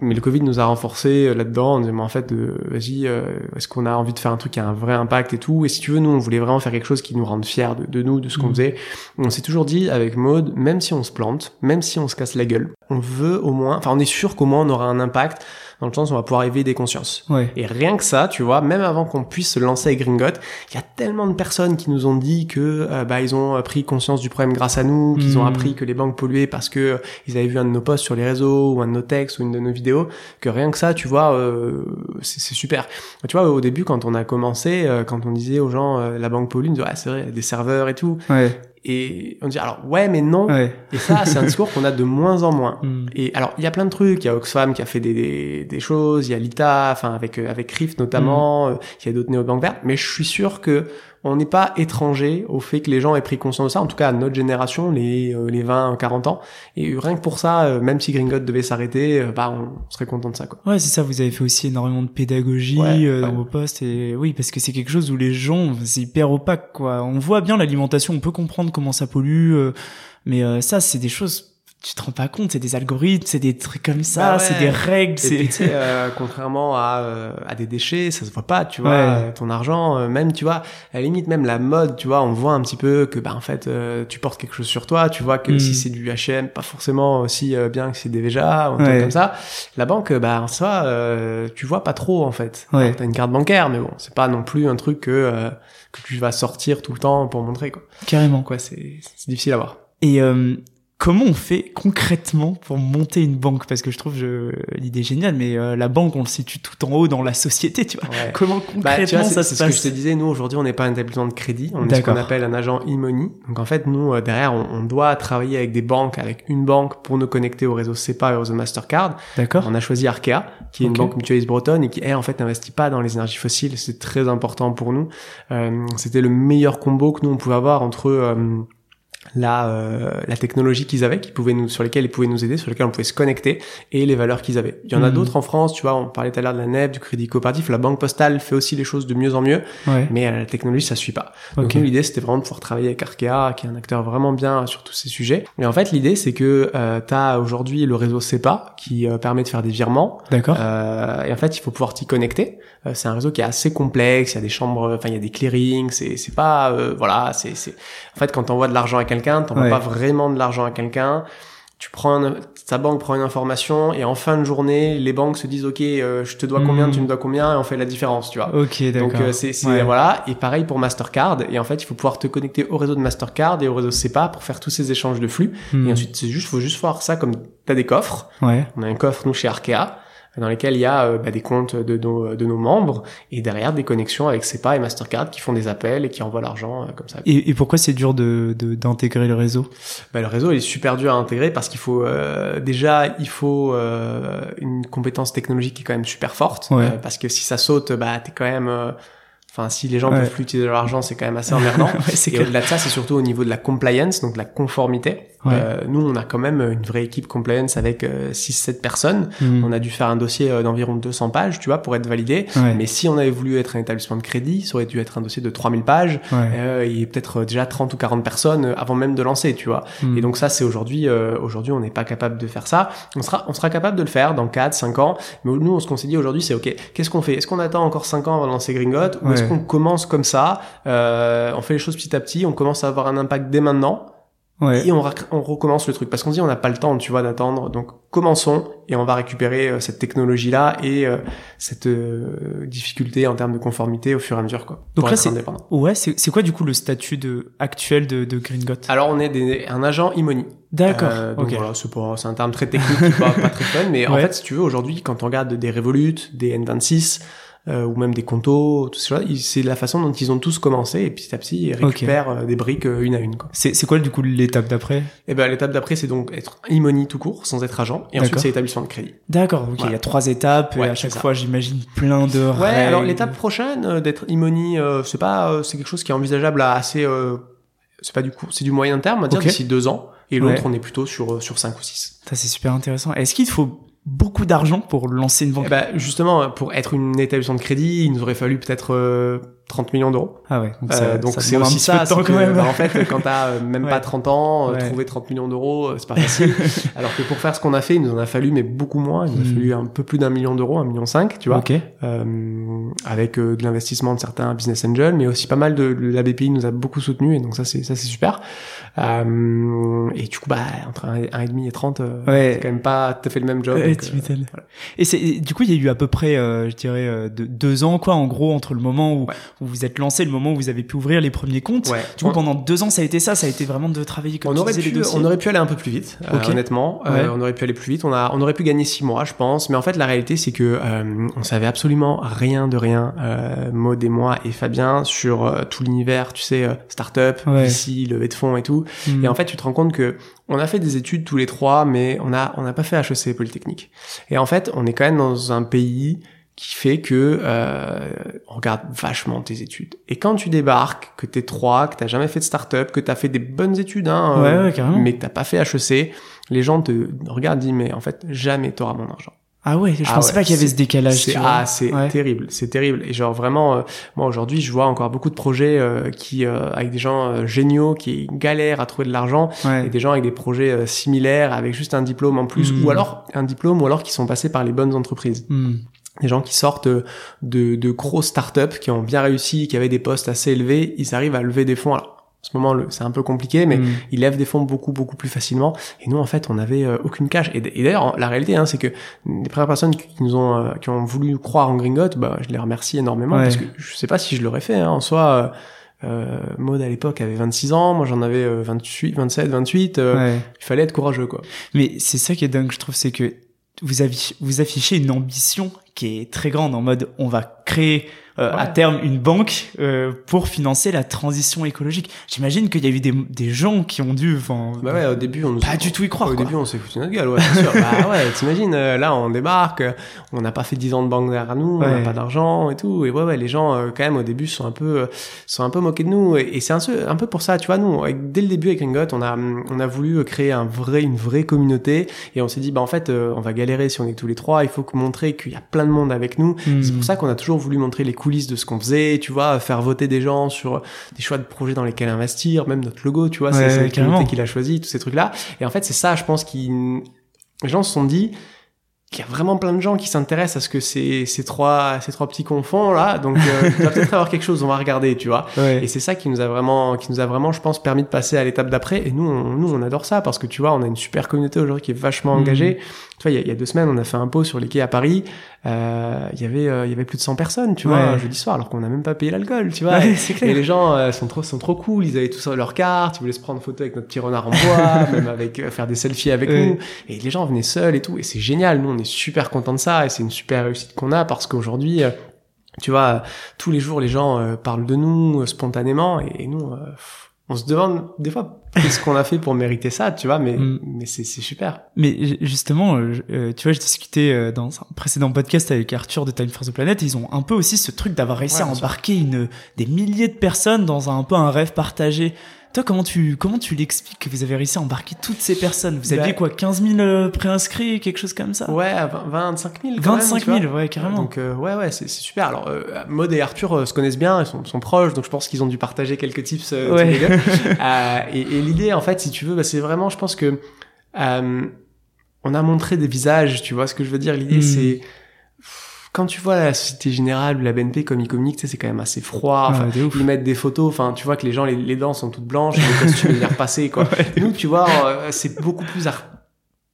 mais le Covid nous a renforcé euh, là-dedans. En disant en fait euh, vas-y euh, est-ce qu'on a envie de faire un truc qui a un vrai impact et tout? Et si tu veux nous on voulait vraiment faire quelque chose qui nous rende fiers de, nous de ce qu'on mm. faisait. On s'est toujours dit avec mode même si on se plante même si on se casse la gueule on veut au moins, enfin on est sûr qu'au moins on aura un impact dans le sens où on va pouvoir éveiller des consciences. Ouais. Et rien que ça, tu vois, même avant qu'on puisse se lancer avec Gringot, il y a tellement de personnes qui nous ont dit que euh, bah ils ont pris conscience du problème grâce à nous, qu'ils ont Mhm. appris que les banques polluaient parce que euh, ils avaient vu un de nos posts sur les réseaux ou un de nos textes ou une de nos vidéos, que rien que ça, tu vois, euh, c'est super. Tu vois, au début quand on a commencé, euh, quand on disait aux gens euh, la banque pollue, on disait ouais c'est vrai, il y a des serveurs et tout, Ouais. Et on dit alors ouais mais non. Ouais. Et ça c'est un discours qu'on a de moins en moins. *laughs* Hmm. Et alors, il y a plein de trucs. Il y a Oxfam qui a fait des, des, des choses. Il y a l'ITA, enfin avec euh, avec Rift notamment. euh, Il y a d'autres néobanques vertes. Mais je suis sûr que on n'est pas étranger au fait que les gens aient pris conscience de ça. En tout cas, à notre génération, les euh, les 20, 40 ans. Et rien que pour ça, euh, même si Gringot devait s'arrêter, euh, bah on serait content de ça quoi. Ouais, c'est ça, vous avez fait aussi énormément de pédagogie Ouais, euh, dans ouais. vos posts et oui, parce que c'est quelque chose où les gens, c'est hyper opaque quoi. On voit bien l'alimentation, on peut comprendre comment ça pollue, euh, mais euh, ça c'est des choses tu te rends pas compte, c'est des algorithmes, c'est des trucs comme ça, Bah ouais. c'est des règles, c'est sais, euh, contrairement à, euh, à des déchets, ça se voit pas, tu vois, Ouais. ton argent, euh, même, tu vois, à la limite, même la mode, tu vois, on voit un petit peu que, bah, en fait, euh, tu portes quelque chose sur toi, tu vois que Mm. si c'est du H&M, pas forcément aussi euh, bien que c'est des Veja, ou un truc Ouais. comme ça. La banque, bah, en soi, euh, tu vois pas trop, en fait. T'as une carte bancaire, mais bon, c'est pas non plus un truc que, euh, que tu vas sortir tout le temps pour montrer, quoi. carrément. Quoi, c'est c'est difficile à voir. Et euh, comment on fait concrètement pour monter une banque? Parce que je trouve je... l'idée géniale, mais euh, la banque on le situe tout en haut dans la société, tu vois. Ouais. *laughs* Comment Bah, concrètement tu vois, c'est ça c'est se ce que passe? je te disais. Nous, aujourd'hui, on n'est pas un établissement de crédit. On est ce qu'on appelle un agent e-money. Donc, en fait, nous, euh, derrière, on, on doit travailler avec des banques, avec une banque pour nous connecter au réseau SEPA et au réseau Mastercard. D'accord. On a choisi Arkea, qui est une banque mutualiste bretonne et qui, elle, en fait, n'investit pas dans les énergies fossiles. C'est très important pour nous. Euh, C'était le meilleur combo que nous, on pouvait avoir entre... la, euh, la technologie qu'ils avaient, qui pouvait nous, sur lesquelles ils pouvaient nous aider, sur lesquelles on pouvait se connecter, et les valeurs qu'ils avaient. Il y en a Mhm. d'autres en France, tu vois, on parlait tout à l'heure de la NEB, du crédit coopératif, la banque postale fait aussi les choses de mieux en mieux, Ouais. mais euh, la technologie, ça suit pas. Donc l'idée, c'était vraiment de pouvoir travailler avec Arkea, qui est un acteur vraiment bien sur tous ces sujets. Et en fait, l'idée, c'est que euh, tu as aujourd'hui le réseau SEPA, qui euh, permet de faire des virements, D'accord. euh, et en fait, il faut pouvoir t'y connecter. C'est un réseau qui est assez complexe. Il y a des chambres, enfin, il y a des clearings. C'est, c'est pas, euh, voilà, c'est, c'est. En fait, quand t'envoies de l'argent à quelqu'un, t'envoies Ouais. pas vraiment de l'argent à quelqu'un. Tu prends, un- ta banque prend une information et en fin de journée, les banques se disent, ok, euh, je te dois combien, Mhm. tu me dois combien, et on fait la différence, tu vois. Ok, d'accord. Donc euh, c'est Ouais. voilà et pareil pour Mastercard et en fait il faut pouvoir te connecter au réseau de Mastercard et au réseau SEPA pour faire tous ces échanges de flux Hmm. et ensuite c'est juste faut juste voir ça comme t'as des coffres Ouais. on a un coffre, nous, chez Arkea, dans lesquels il y a euh, bah, des comptes de nos, de nos membres, et derrière des connexions avec SEPA et Mastercard qui font des appels et qui envoient l'argent euh, comme ça. Et, et pourquoi c'est dur de d'intégrer le réseau? Bah, le réseau il est super dur à intégrer parce qu'il faut euh, déjà il faut euh, une compétence technologique qui est quand même super forte Ouais. parce que si ça saute bah t'es quand même euh, enfin si les gens Ouais. peuvent plus utiliser leur argent c'est quand même assez emmerdant *laughs* Ouais, c'est et au-delà de ça c'est surtout au niveau de la compliance donc la conformité Ouais. Euh, nous on a quand même une vraie équipe compliance avec 6-7 personnes Hmm. on a dû faire un dossier euh, d'environ 200 pages, tu vois, pour être validé. Mais si on avait voulu être un établissement de crédit, ça aurait dû être un dossier de 3000 pages. Euh, a peut-être euh, déjà 30 ou 40 personnes euh, avant même de lancer, tu vois. Hmm. Et donc ça, c'est aujourd'hui, euh, aujourd'hui, on n'est pas capable de faire ça. On sera, on sera capable de le faire dans 4, 5 ans. Mais nous, ce qu'on s'est dit aujourd'hui, c'est OK, qu'est-ce qu'on fait? Est-ce qu'on attend encore 5 ans avant de lancer Gringot Ou Ouais. qu'on commence comme ça euh, On fait les choses petit à petit, on commence à avoir un impact dès maintenant Ouais. et on, recommence le truc. Parce qu'on se dit on n'a pas le temps tu vois d'attendre. Donc commençons et on va récupérer euh, cette technologie là et euh, cette euh, difficulté en termes de conformité au fur et à mesure quoi. Donc là, c'est- Ouais, c'est c'est quoi du coup le statut de actuel de de Gringot alors on est des, un agent e-money D'accord. Euh, donc voilà c'est pas c'est un terme très technique pas, pas très fun mais en fait si tu veux aujourd'hui quand on regarde des Revolut des N26 euh, ou même des Conto tout ça c'est la façon dont ils ont tous commencé et petit à petit ils récupèrent euh, des briques euh, une à une quoi C'est quoi du coup l'étape d'après? Et ben l'étape d'après c'est donc être e-money tout court sans être agent et ensuite c'est établissement de crédit D'accord. Ok. Voilà. Il y a trois étapes Ouais, et à chaque ça. fois, j'imagine plein de Ouais, règles. alors l'étape prochaine euh, d'être e-money, euh, c'est pas, euh, c'est quelque chose qui est envisageable à assez, euh, c'est pas du coup, c'est du moyen terme, on va dire Ok. d'ici deux ans, et l'autre Ouais. on est plutôt sur sur cinq ou six. Ça c'est super intéressant. Est-ce qu'il faut beaucoup d'argent pour lancer une banque Eh ben, justement, pour être une établissement de crédit, il nous aurait fallu peut-être euh, 30 millions d'euros. Ah ouais. Donc, donc c'est aussi ça. quand même. *laughs* Bah, en fait, quand t'as même pas 30 ans, trouver 30 millions d'euros, c'est pas facile. *laughs* Alors que pour faire ce qu'on a fait, il nous en a fallu, mais beaucoup moins. Il nous a hmm. fallu un peu plus d'un million d'euros, un million cinq, tu vois. Ok. avec de l'investissement de certains business angels, mais aussi pas mal de, la BPI nous a beaucoup soutenu et donc ça c'est ça c'est super. Euh, et du coup, bah, entre 1,5 et 30, euh, c'est quand même pas tout à fait le même job. Euh, Et c'est, du coup, il y a eu à peu près, euh, je dirais, euh, de, deux ans, quoi, en gros, entre le moment où, où, vous êtes lancé, le moment où vous avez pu ouvrir les premiers comptes. Du coup, pendant deux ans, ça a été ça, ça a été vraiment de travailler comme on aurait pu, On aurait pu aller un peu plus vite, honnêtement. on aurait pu aller plus vite. On a, on aurait pu gagner six mois, je pense. Mais en fait, la réalité, c'est que on savait absolument rien de rien, Maud et moi et Fabien, sur tout l'univers, tu sais, startup, ici, levée de fonds et tout. Hmm. Et en fait, tu te rends compte que on a fait des études tous les trois, mais on a on n'a pas fait HEC Polytechnique. Et en fait, on est quand même dans un pays qui fait que euh, on regarde vachement tes études. Et quand tu débarques, que t'es trois, que t'as jamais fait de start-up, que t'as fait des bonnes études, hein, ouais, ouais, mais que t'as pas fait HEC, les gens te regardent, disent mais en fait jamais t'auras mon argent. Ah ouais, je ah pensais pas qu'il y avait ce décalage. ah, c'est terrible, c'est terrible. Et genre vraiment, euh, moi aujourd'hui, je vois encore beaucoup de projets euh, qui, euh, avec des gens géniaux, qui galèrent à trouver de l'argent, et des gens avec des projets similaires, avec juste un diplôme en plus, ou hmm. alors un diplôme, ou alors qui sont passés par les bonnes entreprises. Hmm. Des gens qui sortent de, de gros startups, qui ont bien réussi, qui avaient des postes assez élevés, ils arrivent à lever des fonds. Alors, ce moment, c'est un peu compliqué, mais mm. ils lèvent des fonds beaucoup, beaucoup plus facilement. Et nous, en fait, on avait euh, aucune cash. Et, d'ailleurs, la réalité, hein, c'est que les premières personnes qui nous ont, euh, qui ont voulu croire en Gringot, bah, je les remercie énormément parce que je sais pas si je l'aurais fait. Hein. En soi, euh, euh Maud à l'époque avait 26 ans, moi j'en avais 28, 27, 28. Il fallait être courageux, quoi. Mais c'est ça qui est dingue, je trouve, c'est que vous, affichez une ambition qui est très grande en mode on va créer euh, à terme une banque euh, pour financer la transition écologique. J'imagine qu'il y a eu des, des gens qui ont dû, enfin, bah ouais, au début on pas du tout y croire. Au début on s'est foutu notre gueule, ouais, sûr. *laughs* bah ouais, t'imagines, euh, là on débarque, on n'a pas fait 10 ans de banque derrière nous, on n'a pas d'argent et tout, et ouais ouais, les gens quand même au début sont un peu sont un peu moqués de nous, et, c'est un, un peu pour ça, tu vois, nous dès le début avec Ringot, on a on a voulu créer un vrai une vraie communauté, et on s'est dit bah en fait on va galérer si on est tous les trois, il faut montrer qu'il y a plein de monde avec nous. Hmm. C'est pour ça qu'on a toujours voulu montrer les coulisses de ce qu'on faisait, tu vois, faire voter des gens sur des choix de projets dans lesquels investir, même notre logo, tu vois, c'est la qu'il a choisi, tous ces trucs-là. Et en fait, c'est ça, je pense, qui les gens se sont dit, qu'il y a vraiment plein de gens qui s'intéressent à ce que ces, ces trois ces trois petits confons là. Donc euh, il va peut-être avoir quelque chose on va regarder tu vois. Et c'est ça qui nous a vraiment qui nous a vraiment je pense permis de passer à l'étape d'après. Et nous on, nous on adore ça parce que tu vois on a une super communauté aujourd'hui qui est vachement engagée. mmh. Tu vois il y, a, deux semaines on a fait un pot sur les quais à Paris. Euh, il y avait euh, il y avait plus de 100 personnes tu vois un jeudi soir alors qu'on n'a même pas payé l'alcool tu vois. Et, *laughs* et les gens euh, sont trop sont trop cool. Ils avaient tous leur carte ils voulaient se prendre photo avec notre petit renard en bois *laughs* même avec euh, faire des selfies avec nous. Et les gens venaient seuls et tout. Et c'est génial. Nous on est super content de ça. Et c'est une super réussite qu'on a parce qu'aujourd'hui tu vois tous les jours les gens parlent de nous spontanément. Et, nous on se demande des fois qu'est-ce qu'on a fait pour mériter ça, tu vois, mais, mm. mais c'est, super. Mais justement, euh, tu vois, j'ai discuté euh, dans un précédent podcast avec Arthur de Time for the Planet, ils ont un peu aussi ce truc d'avoir réussi à embarquer une, des milliers de personnes dans un, un peu un rêve partagé. Toi, comment tu, comment tu l'expliques que vous avez réussi à embarquer toutes ces personnes? Vous aviez bah, quoi, 15 000 euh, préinscrits, quelque chose comme ça? Ouais, 25 000. 25 000, ouais, carrément. Donc, euh, ouais, ouais, c'est super. Alors, euh, Maud et Arthur euh, se connaissent bien, ils sont, sont, proches, donc je pense qu'ils ont dû partager quelques tips ouais. les deux. *laughs* et, et l'idée, en fait, si tu veux, bah, c'est vraiment, je pense que on a montré des visages, tu vois ce que je veux dire? L'idée, hmm. c'est quand tu vois la Société Générale ou la BNP comme ils communiquent, c'est quand même assez froid. Enfin, ils mettent des photos, enfin, tu vois que les gens, les, dents sont toutes blanches, les costumes, ils repassés, quoi. *laughs* Nous, tu vois, euh, c'est beaucoup plus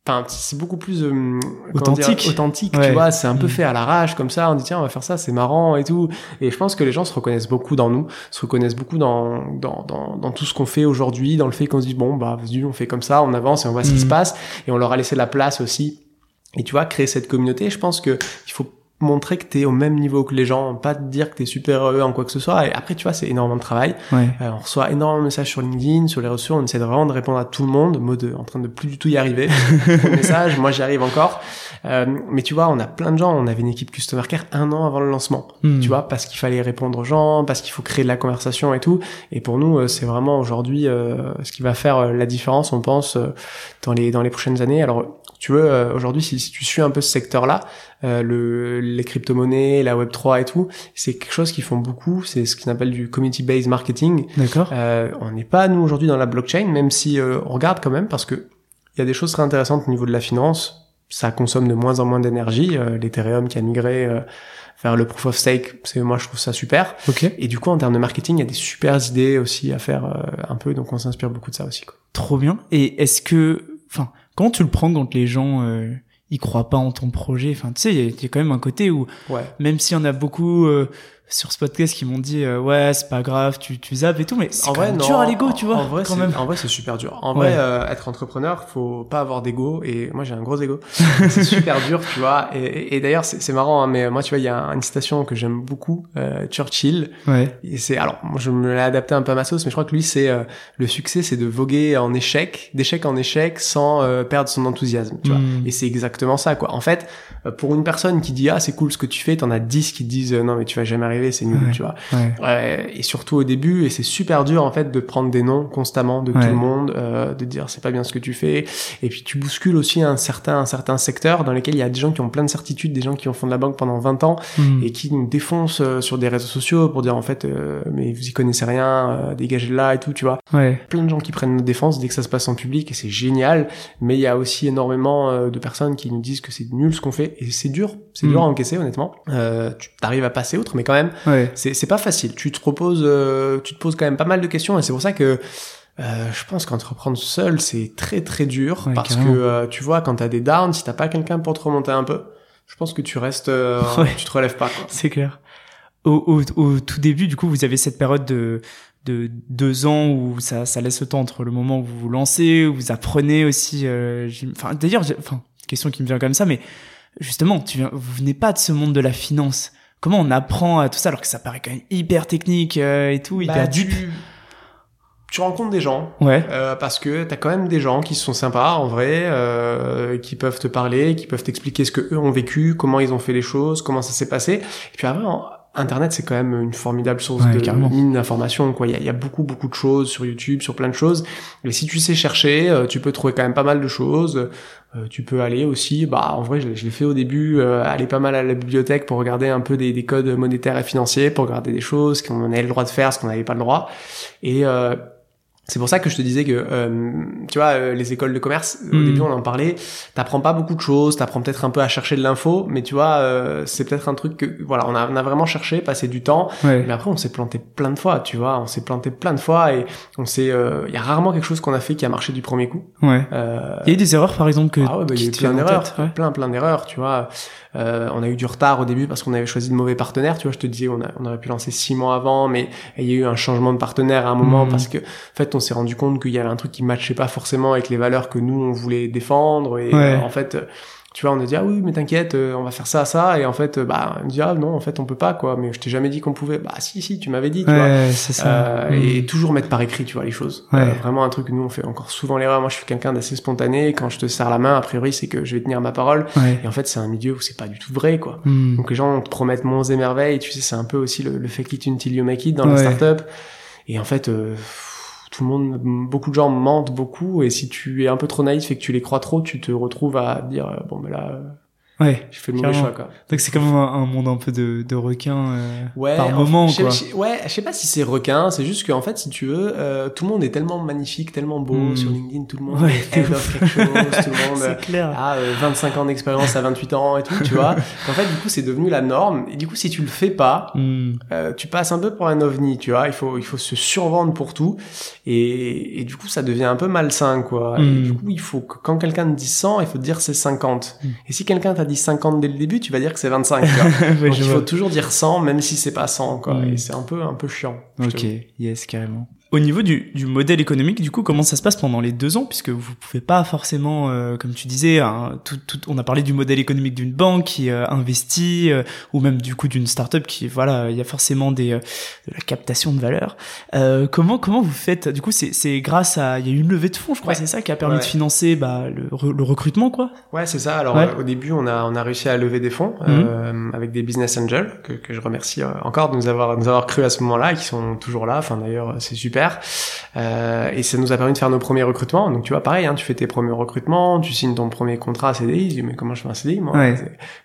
Enfin, c'est beaucoup plus euh, authentique, authentique, tu vois. C'est un peu mm. fait à l'arrache, comme ça. On dit tiens, on va faire ça, c'est marrant et tout. Et je pense que les gens se reconnaissent beaucoup dans nous, se reconnaissent beaucoup dans dans dans, dans tout ce qu'on fait aujourd'hui, dans le fait qu'on se dit bon bah vas-y, on fait comme ça, on avance et on voit ce qui se mm. passe. Et on leur a laissé la place aussi. Et tu vois, créer cette communauté, je pense que il faut montrer que t'es au même niveau que les gens, pas te dire que t'es super heureux en quoi que ce soit. Et après, tu vois, c'est énormément de travail. Ouais. Euh, on reçoit énormément de messages sur LinkedIn, sur les ressources. On essaie vraiment de répondre à tout le monde, mode en train de plus du tout y arriver. *laughs* message, moi j'y arrive encore. Euh, mais tu vois, on a plein de gens. On avait une équipe customer care un an avant le lancement. Hmm. Tu vois, parce qu'il fallait répondre aux gens, parce qu'il faut créer de la conversation et tout. Et pour nous, euh, c'est vraiment aujourd'hui euh, ce qui va faire la différence, on pense, dans les dans les prochaines années. Alors tu veux, euh, aujourd'hui, si, si, tu suis un peu ce secteur-là, euh, le, les crypto-monnaies, la Web 3 et tout, c'est quelque chose qu'ils font beaucoup. C'est ce qu'on appelle du community-based marketing. D'accord. Euh, on n'est pas nous aujourd'hui dans la blockchain, même si euh, on regarde quand même parce que il y a des choses très intéressantes au niveau de la finance. Ça consomme de moins en moins d'énergie. Euh, L'Ethereum qui a migré euh, vers le proof of stake, c'est moi je trouve ça super. Ok. Et du coup en termes de marketing, il y a des super idées aussi à faire euh, un peu, donc on s'inspire beaucoup de ça aussi. Quoi. Trop bien. Et est-ce que, enfin, comment tu le prends quand les gens euh, ils croient pas en ton projet? Enfin, tu sais, il y, a- il y a quand même un côté où Ouais. même s'il y en a beaucoup euh, sur ce podcast qui m'ont dit euh, ouais c'est pas grave, tu tu zappes et tout, mais c'est En quand vrai, même non. dur à l'ego, tu vois. En vrai, quand c'est- même. en vrai, c'est super dur. En Ouais. vrai, euh, être entrepreneur, faut pas avoir d'ego. Et moi, j'ai un gros ego. *laughs* c'est super dur, tu vois. Et, et- et d'ailleurs, c'est c'est marrant, hein, mais moi, tu vois, il y a une citation que j'aime beaucoup, euh, Churchill. Ouais. Et c'est alors, moi, je me l'ai adapté un peu à ma sauce, mais je crois que lui, c'est euh, le succès, c'est de voguer en échec, d'échec en échec, sans euh, perdre son enthousiasme, tu vois. Mm. Et c'est exactement ça, quoi. En fait, pour une personne qui dit ah c'est cool ce que tu fais, t'en as 10 qui disent non mais tu vas jamais arriver, c'est nul, Ouais. tu vois. Ouais. Et surtout au début, et c'est super dur en fait de prendre des noms constamment de Ouais. tout le monde, euh, de dire c'est pas bien ce que tu fais, et puis tu bouscules aussi un certain un certain secteur dans lequel il y a des gens qui ont plein de certitudes, des gens qui ont fait de la banque pendant 20 ans Mm. et qui nous défoncent euh, sur des réseaux sociaux pour dire en fait euh, mais vous y connaissez rien, euh, dégagez de là et tout, tu vois. Plein de gens qui prennent notre défense dès que ça se passe en public et c'est génial, mais il y a aussi énormément euh, de personnes qui nous disent que c'est nul ce qu'on fait et c'est dur, c'est Mm. dur à encaisser honnêtement. Euh, tu arrives à passer outre, mais quand même Ouais. c'est c'est pas facile. Tu te proposes, euh, tu te poses quand même pas mal de questions et c'est pour ça que euh, je pense qu'entreprendre seul c'est très très dur Ouais, parce carrément. que euh, tu vois quand t'as des downs, si t'as pas quelqu'un pour te remonter un peu, je pense que tu restes, euh, Ouais. tu te relèves pas. C'est clair. Au, au, au tout début, du coup, vous avez cette période de, de deux ans où ça, ça laisse le temps entre le moment où vous vous lancez, où vous apprenez aussi. euh, enfin, d'ailleurs, enfin, question qui me vient comme ça, mais justement, tu viens, vous venez pas de ce monde de la finance. Comment on apprend à tout ça alors que ça paraît quand même hyper technique euh, et tout, hyper Bah, deep. tu, tu rencontres des gens. Ouais. euh, parce que t'as quand même des gens qui sont sympas en vrai, euh, qui peuvent te parler, qui peuvent t'expliquer ce que eux ont vécu, comment ils ont fait les choses, comment ça s'est passé. Et puis après, Internet, c'est quand même une formidable source Ouais, de carrément. mine d'informations. Quoi, il y, a, il y a beaucoup beaucoup de choses sur YouTube, sur plein de choses. Et si tu sais chercher, euh, tu peux trouver quand même pas mal de choses. Euh, tu peux aller aussi, bah en vrai, je, l'ai- je l'ai fait au début, euh, aller pas mal à la bibliothèque pour regarder un peu des, des codes monétaires et financiers, pour regarder des choses qu'on avait le droit de faire, ce qu'on n'avait pas le droit. Et euh, c'est pour ça que je te disais que, euh, tu vois, euh, les écoles de commerce, au Mm. début on en parlait, t'apprends pas beaucoup de choses, t'apprends peut-être un peu à chercher de l'info, mais tu vois, euh, c'est peut-être un truc que, voilà, on a, on a vraiment cherché, passé du temps, Ouais. mais après on s'est planté plein de fois, tu vois, on s'est planté plein de fois et on s'est, il y a rarement quelque chose qu'on a fait qui a marché du premier coup. Ouais. Euh, Il y a eu des erreurs, par exemple, que ah ouais, bah, il y a eu plein d'erreurs, ouais. plein plein d'erreurs, tu vois. Euh, on a eu du retard au début parce qu'on avait choisi de mauvais partenaires, tu vois. Je te disais, on, a, on aurait pu lancer six mois avant, mais il y a eu un changement de partenaire à un moment Mhm. parce que, en fait, on s'est rendu compte qu'il y avait un truc qui matchait pas forcément avec les valeurs que nous on voulait défendre et Ouais. euh, en fait. Tu vois, on a dit ah oui mais t'inquiète, euh, on va faire ça ça et en fait euh, bah on me dit ah non en fait on peut pas quoi mais je t'ai jamais dit qu'on pouvait bah si si tu m'avais dit tu vois Ouais, c'est ça. euh, Mm. et toujours mettre par écrit, tu vois, les choses. Ouais. Euh, vraiment un truc nous on fait encore souvent l'erreur. Moi, je suis quelqu'un d'assez spontané. Quand je te serre la main, a priori, c'est que je vais tenir ma parole. Ouais. Et en fait, c'est un milieu où c'est pas du tout vrai, quoi. Mm. Donc les gens te promettent monts et merveilles. Tu sais, c'est un peu aussi le, le fake it until you make it dans la startup. Et en fait, euh, tout le monde, beaucoup de gens mentent beaucoup. Et si tu es un peu trop naïf et que tu les crois trop, tu te retrouves à dire euh, bon, ben là, euh, Ouais. j'ai fait le mauvais choix, quoi. Donc c'est comme un, un monde un peu de, de requin euh, Ouais, par en- moment, je sais- quoi. je ouais, je sais pas si c'est requin, c'est juste qu'en fait, si tu veux, euh, tout le monde est tellement magnifique, tellement beau Hmm. sur LinkedIn, tout le monde Ouais, est head of quelque chose, tout le *laughs* monde C'est clair. a euh, 25 ans d'expérience à 28 ans et tout, tu vois. *laughs* En fait, du coup, c'est devenu la norme. Et du coup, si tu le fais pas, Mm. euh, tu passes un peu pour un ovni, tu vois. Il faut, il faut se survendre pour tout. Et, et du coup, ça devient un peu malsain, quoi. Et Mm. du coup, il faut que quand quelqu'un te dit 100, il faut te dire c'est 50. Mm. Et si quelqu'un t'a dit 50 dès le début, tu vas dire que c'est 25, tu vois. *laughs* Ouais, Donc il vois. faut toujours dire 100 même si c'est pas 100 quoi Mm. et c'est un peu un peu chiant. Ok, yes, carrément. Au niveau du, du modèle économique, du coup, comment ça se passe pendant les deux ans, puisque vous pouvez pas forcément, euh, comme tu disais, un- tout, tout, on a parlé du modèle économique d'une banque qui euh, investit, euh, ou même du coup d'une start-up qui, voilà, il y a forcément des, euh, de la captation de valeur. Euh, comment comment vous faites? Du coup, c'est c'est grâce à, il y a eu une levée de fonds, je crois, Ouais. c'est ça qui a permis Ouais. de financer bah, le, le recrutement, quoi? Ouais, c'est ça. Alors Ouais. au début, on a on a réussi à lever des fonds Mhm. euh, avec des business angels que, que je remercie encore de nous avoir de nous avoir cru à ce moment-là qui sont toujours là. Enfin d'ailleurs, c'est super super. Euh, et ça nous a permis de faire nos premiers recrutements. Donc tu vois, pareil, hein, tu fais tes premiers recrutements, tu signes ton premier contrat CDI. Je dis mais comment je fais un CDI moi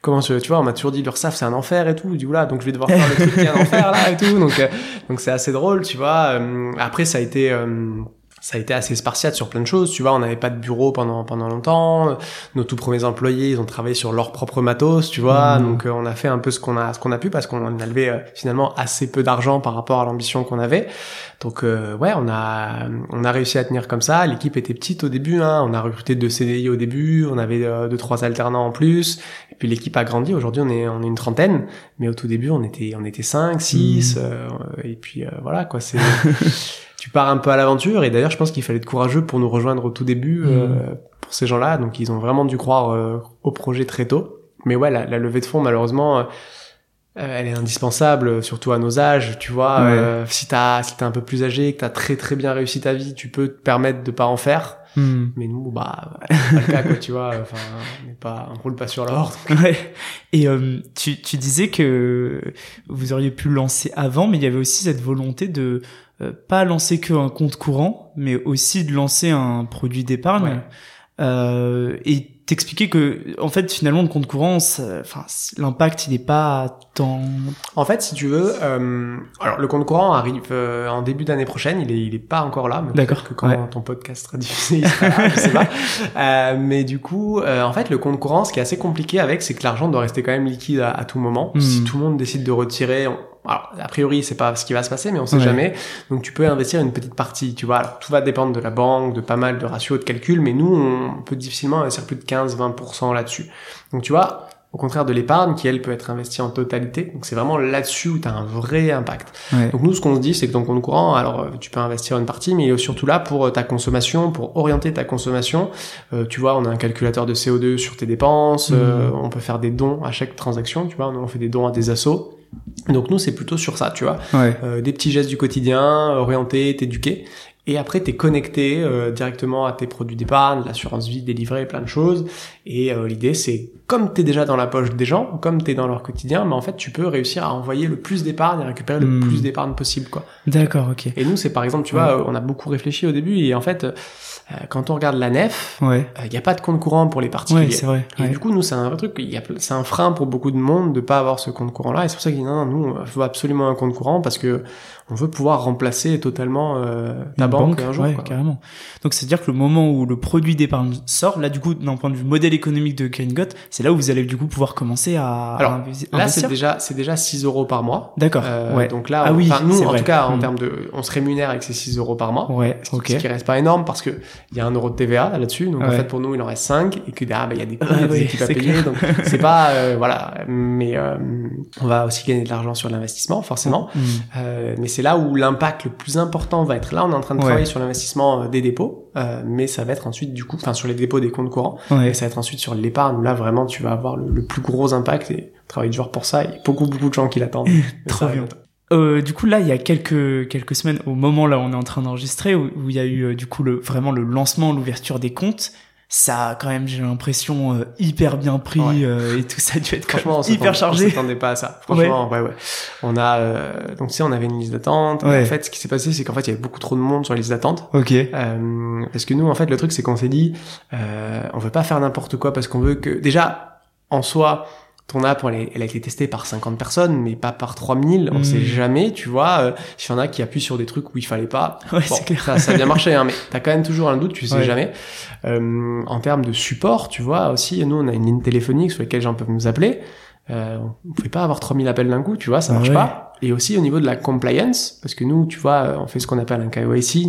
Comment je, tu vois, on m'a toujours dit l'URSSAF c'est un enfer et tout. Du coup là, donc je vais devoir faire le truc qui est un enfer là et tout. Donc euh, donc c'est assez drôle, tu vois. Euh, après ça a été ça a été assez spartiate sur plein de choses. Tu vois, on n'avait pas de bureau pendant pendant longtemps. Nos tout premiers employés, ils ont travaillé sur leur propre matos, tu vois. Mmh. Donc euh, on a fait un peu ce qu'on a ce qu'on a pu parce qu'on a levé euh, finalement assez peu d'argent par rapport à l'ambition qu'on avait. Donc euh, ouais, on a on a réussi à tenir comme ça. L'équipe était petite au début. Hein. On a recruté deux CDI au début. On avait deux trois alternants en plus. Et puis l'équipe a grandi. Aujourd'hui, on est on est une trentaine. Mais au tout début, on était on était cinq, six. Mmh. et puis voilà quoi. C'est *laughs* tu pars un peu à l'aventure. Et d'ailleurs, je pense qu'il fallait être courageux pour nous rejoindre au tout début euh, mm. pour ces gens-là. Donc, ils ont vraiment dû croire euh, au projet très tôt. Mais ouais, la, la levée de fonds, malheureusement, euh, elle est indispensable, surtout à nos âges. Tu vois, si t'as si t'es un peu plus âgé, que t'as très très bien réussi ta vie, tu peux te permettre de pas en faire. Mm. Mais nous, bah, *laughs* pas le cas, quoi, tu vois. Enfin, on n'est pas, on roule pas sur l'or. Ouais. Et tu, tu disais que vous auriez pu lancer avant, mais il y avait aussi cette volonté de euh, pas lancer qu'un compte courant, mais aussi de lancer un produit d'épargne. Euh, et t'expliquer que en fait finalement le compte courant enfin l'impact il est pas tant en fait si tu veux euh, alors le compte courant arrive euh, en début d'année prochaine. Il est il est pas encore là d'accord que quand ton podcast sera *laughs* diffusé il sera là, je sais pas. *laughs* Euh, mais du coup euh, en fait le compte courant ce qui est assez compliqué avec c'est que l'argent doit rester quand même liquide à, à tout moment. Hmm. si tout le monde décide de retirer alors, a priori, c'est pas ce qui va se passer, mais on sait jamais. Donc, tu peux investir une petite partie, tu vois. Alors, tout va dépendre de la banque, de pas mal de ratios, de calculs, mais nous, on peut difficilement investir plus de 15-20% là-dessus. Donc, tu vois, au contraire de l'épargne qui elle peut être investie en totalité. Donc c'est vraiment là-dessus où tu as un vrai impact. Donc nous ce qu'on se dit c'est que ton compte courant, alors euh, tu peux investir une partie, mais il est surtout là pour euh, ta consommation, pour orienter ta consommation. Euh, tu vois, on a un calculateur de CO2 sur tes dépenses, mmh. on peut faire des dons à chaque transaction, tu vois, on fait des dons à des assos. Donc nous, c'est plutôt sur ça, tu vois. Euh, des petits gestes du quotidien, orientés, t'éduquer. Et après, t'es connecté euh, directement à tes produits d'épargne, l'assurance vie délivrée, plein de choses. Et euh, l'idée, c'est comme t'es déjà dans la poche des gens, comme t'es dans leur quotidien, mais en fait, tu peux réussir à envoyer le plus d'épargne et récupérer le hmm. plus d'épargne possible, quoi. D'accord, ok. Et nous, c'est par exemple, tu vois, on a beaucoup réfléchi au début et en fait, euh, quand on regarde la nef, il ouais. n'y a pas de compte courant pour les particuliers. Ouais, c'est vrai. Et du coup, nous, c'est un vrai truc. C'est un frein pour beaucoup de monde de pas avoir ce compte courant-là. Et c'est pour ça qu'ils disent non, nous, il faut absolument un compte courant parce que on veut pouvoir remplacer totalement euh, ta banque, un jour. carrément. Donc c'est à dire que le moment où le produit d'épargne sort, là du coup d'un point de vue modèle économique de Got, c'est là où vous allez du coup pouvoir commencer à, Alors, Là c'est déjà c'est déjà 6 euros par mois. D'accord. Euh. Donc là, ah oui, nous en tout cas en hmm. termes de, on se rémunère avec ces 6 euros par mois. Ouais. Ce, okay. ce qui reste pas énorme parce que il y a un euro de TVA là-dessus. Donc en fait pour nous il en reste 5 et que derrière bah, il y a des coûts, ah, équipes à payer. Donc c'est pas euh, *laughs* voilà. Mais euh, on va aussi gagner de l'argent sur l'investissement forcément. Hmm. Euh, mais c'est là où l'impact le plus important va être là. On est en train de travailler sur l'investissement euh, des dépôts, euh, mais ça va être ensuite du coup, enfin sur les dépôts des comptes courants, et ça va être ensuite sur l'épargne. Là vraiment, tu vas avoir le, plus gros impact et on travaille dur pour ça. Il y a beaucoup beaucoup de gens qui l'attendent. *laughs* Trop bien. Euh, du coup là il y a quelques quelques semaines au moment là où on est en train d'enregistrer où, il y a eu euh, du coup le vraiment le lancement l'ouverture des comptes ça a quand même j'ai l'impression euh, hyper bien pris euh, et tout ça a dû être franchement hyper chargé. On s'attendait pas à ça. Franchement, ouais. ouais, On a euh, donc tu sais on avait une liste d'attente. En fait, ce qui s'est passé c'est qu'en fait il y avait beaucoup trop de monde sur la liste d'attente. OK. parce que nous en fait le truc c'est qu'on s'est dit on veut pas faire n'importe quoi parce qu'on veut que déjà en soi ton app, elle, elle, a été testée par 50 personnes, mais pas par 3000. On sait hmm. jamais, tu vois. Euh, S'il y en a qui appuient sur des trucs où il fallait pas, *laughs* ouais, bon, ça, ça a bien marché, hein, mais t'as quand même toujours un doute, tu sais jamais. Euh, en termes de support, tu vois, aussi, nous, on a une ligne téléphonique sur laquelle les gens peuvent nous appeler. Euh, on pouvait pas avoir 3000 appels d'un coup, tu vois, ça marche pas. Et aussi au niveau de la compliance, parce que nous, tu vois, on fait ce qu'on appelle un KYC.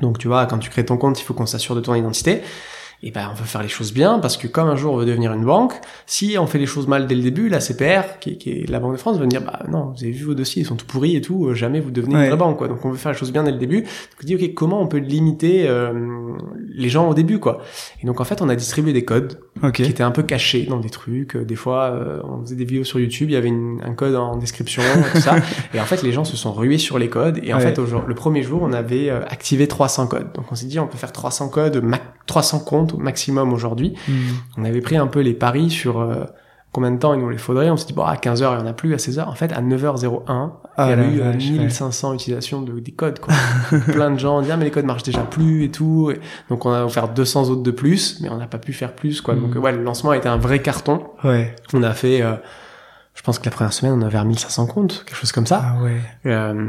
Donc, tu vois, quand tu crées ton compte, il faut qu'on s'assure de ton identité et eh ben on veut faire les choses bien parce que comme un jour on veut devenir une banque, si on fait les choses mal dès le début, la CPR, qui, qui est la Banque de France, va dire bah non, vous avez vu vos dossiers, ils sont tout pourris et tout, euh, jamais vous devenez une vraie banque quoi. Donc on veut faire les choses bien dès le début. Donc on dit ok comment on peut limiter euh, les gens au début quoi? Et donc en fait on a distribué des codes qui étaient un peu cachés dans des trucs. Des fois on faisait des vidéos sur YouTube, il y avait un code en description tout ça. *laughs* Et en fait les gens se sont rués sur les codes. Et en fait le premier jour on avait activé 300 codes. Donc on s'est dit on peut faire 300 codes, 300 comptes au maximum aujourd'hui. Hmm. On avait pris un peu les paris sur euh, combien de temps il nous les faudrait. On s'est dit, bon, à 15h, il n'y en a plus, à 16h. En fait, à 9h01, Ah, il y a eu euh, vache, 1500 utilisations de, des codes, quoi. *laughs* Plein de gens disent, ah, mais les codes marchent déjà plus et tout. Et donc, on a offert 200 autres de plus, mais on n'a pas pu faire plus, quoi. Donc, euh, ouais, le lancement a été un vrai carton. Ouais. On a fait, euh, je pense que la première semaine, on a vers 1500 comptes, quelque chose comme ça. Ah ouais. Euh,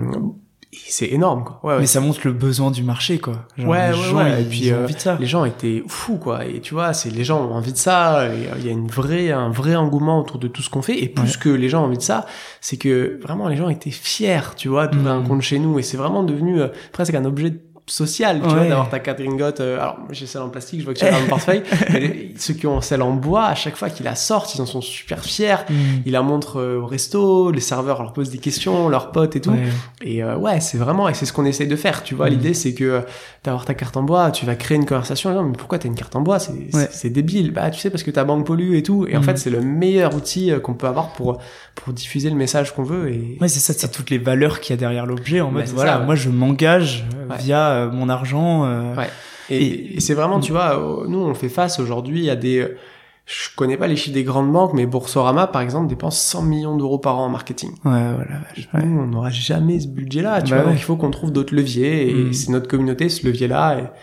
c'est énorme, quoi. Ouais, ouais. Mais ça montre le besoin du marché, quoi. Genre, Ouais, les ouais, gens, ouais. ils, Et puis, euh, de les gens étaient fous quoi et tu vois c'est les gens ont envie de ça euh, il y a une vraie un vrai engouement autour de tout ce qu'on fait et plus Ouais. que les gens ont envie de ça c'est que vraiment les gens étaient fiers tu vois d'ouvrir un compte chez nous et c'est vraiment devenu euh, presque un objet social tu vois d'avoir ta carte Gringot euh, alors j'ai celle en plastique je vois que tu as dans le portefeuille mais les- ceux qui ont celle en bois à chaque fois qu'ils la sortent ils en sont super fiers Mm. ils la montrent euh, au resto les serveurs leur posent des questions leurs potes et tout Ouais. et euh, ouais, c'est vraiment, et c'est ce qu'on essaye de faire, tu vois. Mhm. L'idée, c'est que euh, d'avoir ta carte en bois, tu vas créer une conversation. Mais pourquoi t'as une carte en bois? C'est c'est- Ouais. débile. Bah, tu sais, parce que ta banque pollue et tout. Et en Mhm. fait, c'est le meilleur outil euh, qu'on peut avoir pour pour diffuser le message qu'on veut. Et Ouais, c'est ça, c'est toutes les valeurs qu'il y a derrière l'objet. En Bah, mode, voilà, ça, moi je m'engage via euh, mon argent. euh, Ouais. et, Et- et c'est vraiment, tu vois, euh, nous, on fait face aujourd'hui à des. Je connais pas les chiffres des grandes banques, mais Boursorama, par exemple, dépense 100 millions d'euros par an en marketing. Ouais, voilà. vache, ouais. Nous, on n'aura jamais ce budget-là, tu Bah vois. ouais. Donc, il faut qu'on trouve d'autres leviers, et Mm. c'est notre communauté, ce levier-là,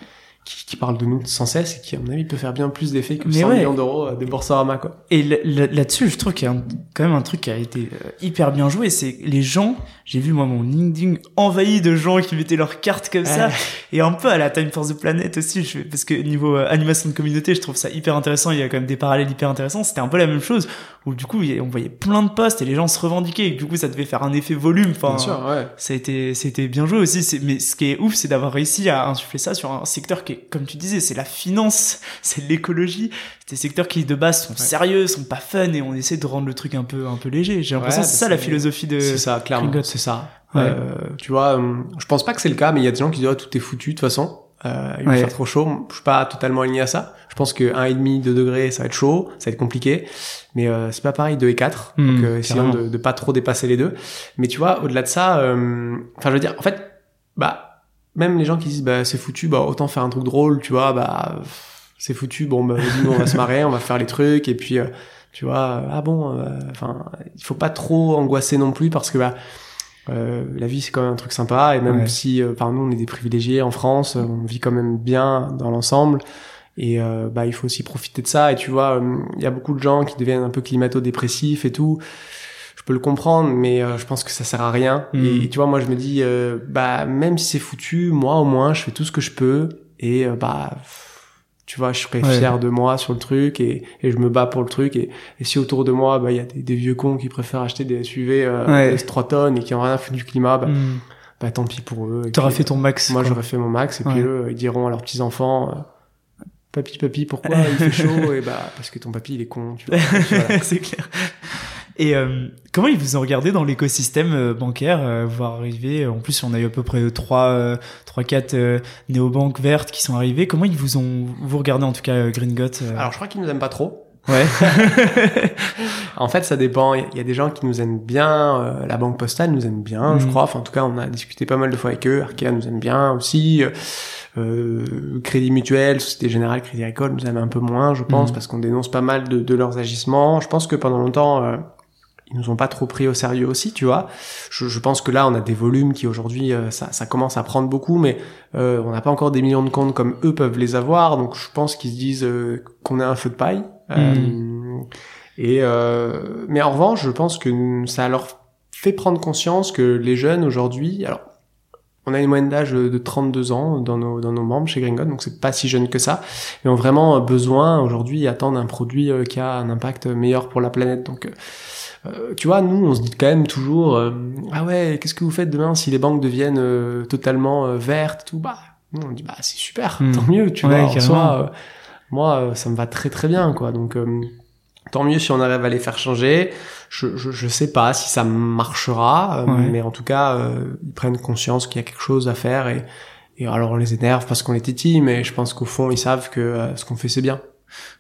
qui, qui parle de nous sans cesse, et qui, à mon avis, peut faire bien plus d'effet que Mais 100 ouais. millions d'euros de Boursorama, quoi. Et là- là- là-dessus, je trouve qu'il y a un- quand même un truc qui a été hyper bien joué. C'est les gens, j'ai vu moi mon LinkedIn envahi de gens qui mettaient leurs cartes comme ça. Ouais. Et un peu à la Time Force the Planet aussi, je, parce que niveau euh, animation de communauté, je trouve ça hyper intéressant. Il y a quand même des parallèles hyper intéressants. C'était un peu la même chose où du coup, on voyait plein de posts et les gens se revendiquaient. Et du coup, ça devait faire un effet volume. Enfin, Bien sûr, ouais. ça a été, c'était bien joué aussi. Mais ce qui est ouf, c'est d'avoir réussi à insuffler ça sur un secteur qui est, comme tu disais, c'est la finance, *laughs* c'est l'écologie. C'est des secteurs qui de base sont sérieux, sont pas fun, et on essaie de rendre le truc un peu, un peu léger. J'ai l'impression Ouais, que c'est ça la philosophie de. C'est ça, clairement. C'est ça. Ouais. Euh, tu vois, hum, je pense pas que c'est le cas, mais il y a des gens qui disent, oh, tout est foutu, de toute façon. Euh, il va Ouais. faire trop chaud. Je suis pas totalement aligné à ça. Je pense que 1,5, 2 degrés, ça va être chaud, ça va être compliqué. Mais euh, c'est pas pareil, 2 et 4. Hmm, donc, euh, essayons de, de pas trop dépasser les deux. Mais tu vois, au-delà de ça, euh, enfin, je veux dire, en fait, bah, même les gens qui disent, bah, c'est foutu, bah, autant faire un truc drôle, tu vois, bah, c'est foutu, bon, bah, nous, on va se marrer, on va faire les trucs, et puis, euh, tu vois, euh, ah bon, euh, enfin, il faut pas trop angoisser non plus parce que, bah, euh, la vie c'est quand même un truc sympa et même Ouais. si euh, par nous on est des privilégiés en France euh, on vit quand même bien dans l'ensemble. Et euh, bah il faut aussi profiter de ça. Et tu vois il y a beaucoup de gens qui deviennent un peu climato-dépressifs et tout. Je peux le comprendre mais euh, je pense que ça sert à rien. Mm. et, tu vois moi je me dis euh, bah même si c'est foutu moi au moins je fais tout ce que je peux. Et bah tu vois je serais Ouais. fier de moi sur le truc et, et je me bats pour le truc et, et si autour de moi bah il y a des, des vieux cons qui préfèrent acheter des SUV euh, Ouais. des 3 tonnes et qui ont rien foutu du climat bah, Hmm. bah tant pis pour eux. T'auras fait ton max. Moi j'aurais fait mon max et Ouais. puis eux ils diront à leurs petits enfants euh, papy papy pourquoi *laughs* il fait chaud? Et bah parce que ton papy il est con tu vois. *laughs* Voilà. c'est clair. Et euh, comment ils vous ont regardé dans l'écosystème euh, bancaire, euh, voir arriver En plus, on a eu à peu près trois, euh, trois, quatre euh, néobanques vertes qui sont arrivées. Comment ils vous ont vous regardé en tout cas euh, Green Got euh Alors je crois qu'ils nous aiment pas trop. Ouais. *laughs* En fait ça dépend. Il y a- des gens qui nous aiment bien. euh, la banque postale nous aime bien je Mhm. crois. Enfin en tout cas on a discuté pas mal de fois avec eux. Arkea nous aime bien aussi. euh, euh, Crédit Mutuel, Société Générale, Crédit Agricole nous aime un peu moins je pense Mhm. parce qu'on dénonce pas mal de, de leurs agissements. Je pense que pendant longtemps euh, ils nous ont pas trop pris au sérieux aussi, tu vois. Je, je pense que là, on a des volumes qui aujourd'hui, euh, ça, ça commence à prendre beaucoup, mais euh, on n'a pas encore des millions de comptes comme eux peuvent les avoir. Donc, je pense qu'ils se disent euh, qu'on est un feu de paille. Euh, et euh, mais en revanche, je pense que ça leur fait prendre conscience que les jeunes aujourd'hui, alors on a une moyenne d'âge de 32 ans dans nos, dans nos membres chez Gringot, donc c'est pas si jeune que ça, mais ont vraiment besoin aujourd'hui, ils attendent un produit euh, qui a un impact meilleur pour la planète. Donc euh, tu vois, nous, on se dit quand même toujours, euh, ah ouais, qu'est-ce que vous faites demain si les banques deviennent euh, totalement euh, vertes, tout? Bah, nous, on dit bah c'est super, Hmm. tant mieux, tu Ouais, vois. En soi, euh, moi, euh, ça me va très très bien, quoi. Donc euh, tant mieux si on arrive à les faire changer. Je je, je sais pas si ça marchera, euh, Ouais. mais en tout cas, euh, ils prennent conscience qu'il y a quelque chose à faire et et alors on les énerve parce qu'on les tétille, mais je pense qu'au fond ils savent que euh, ce qu'on fait c'est bien.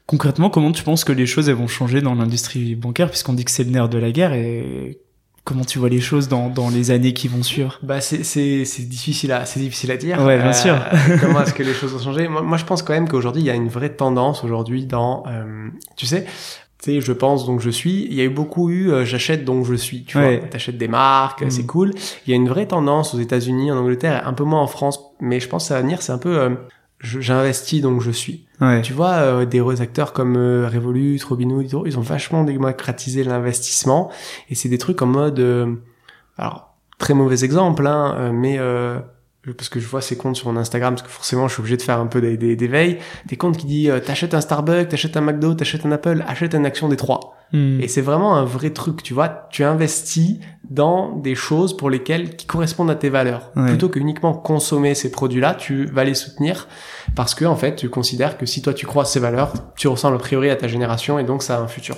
Concrètement, comment tu penses que les choses elles vont changer dans l'industrie bancaire, puisqu'on dit que c'est le nerf de la guerre et comment tu vois les choses dans, dans les années qui vont suivre? Bah c'est difficile à c'est difficile à dire. Ouais, bien sûr. *laughs* comment est-ce que les choses ont changé? Moi, moi, je pense quand même qu'aujourd'hui il y a une vraie tendance aujourd'hui dans euh, tu sais tu sais, je pense donc je suis. Il y a eu beaucoup eu euh, j'achète donc je suis. Tu Ouais. vois, t'achètes des marques, Mm. c'est cool. Il y a une vraie tendance aux États-Unis, en Angleterre, un peu moins en France, mais je pense que ça va venir. C'est un peu euh, j'investis donc je suis. Ouais. Tu vois, euh, des gros acteurs comme euh, Revolut, Robinhood, ils ont vachement démocratisé l'investissement et c'est des trucs en mode, euh, alors très mauvais exemple, hein, euh, mais euh, parce que je vois ces comptes sur mon Instagram, parce que forcément je suis obligé de faire un peu des, des, des veilles, des comptes qui disent euh, t'achètes un Starbucks, t'achètes un McDo, t'achètes un Apple, achète une action des trois. Hmm. Et c'est vraiment un vrai truc, tu vois, tu investis dans des choses pour lesquelles qui correspondent à tes valeurs. Ouais. Plutôt que uniquement consommer ces produits-là, tu vas les soutenir parce que en fait, tu considères que si toi tu crois à ces valeurs, tu ressembles a priori à ta génération et donc ça a un futur.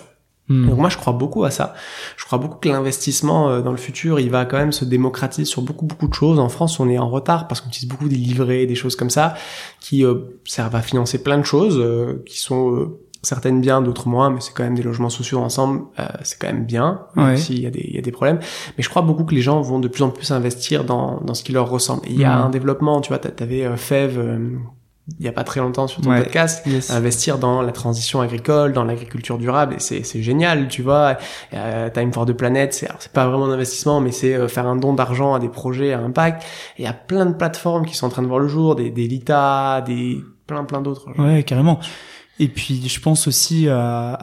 Hmm. Donc moi je crois beaucoup à ça. Je crois beaucoup que l'investissement euh, dans le futur, il va quand même se démocratiser sur beaucoup beaucoup de choses. En France, on est en retard parce qu'on utilise beaucoup des livrets, des choses comme ça qui euh, servent à financer plein de choses euh, qui sont euh, certaines bien, d'autres moins, mais c'est quand même des logements sociaux ensemble, euh, c'est quand même bien, même Ouais. s'il y a des y a des problèmes. Mais je crois beaucoup que les gens vont de plus en plus investir dans dans ce qui leur ressemble. Il y a Mhm. un développement, tu vois, t'a- t'avais euh, Fev euh, il y a pas très longtemps sur ton Ouais. podcast Yes. investir dans la transition agricole, dans l'agriculture durable, et c'est génial, tu vois. Euh, Time for the Planet, c'est pas vraiment un investissement, mais c'est euh, faire un don d'argent à des projets à impact. Et il y a plein de plateformes qui sont en train de voir le jour, des, des Lita, des plein plein d'autres. Ouais, carrément. Et puis, je pense aussi à,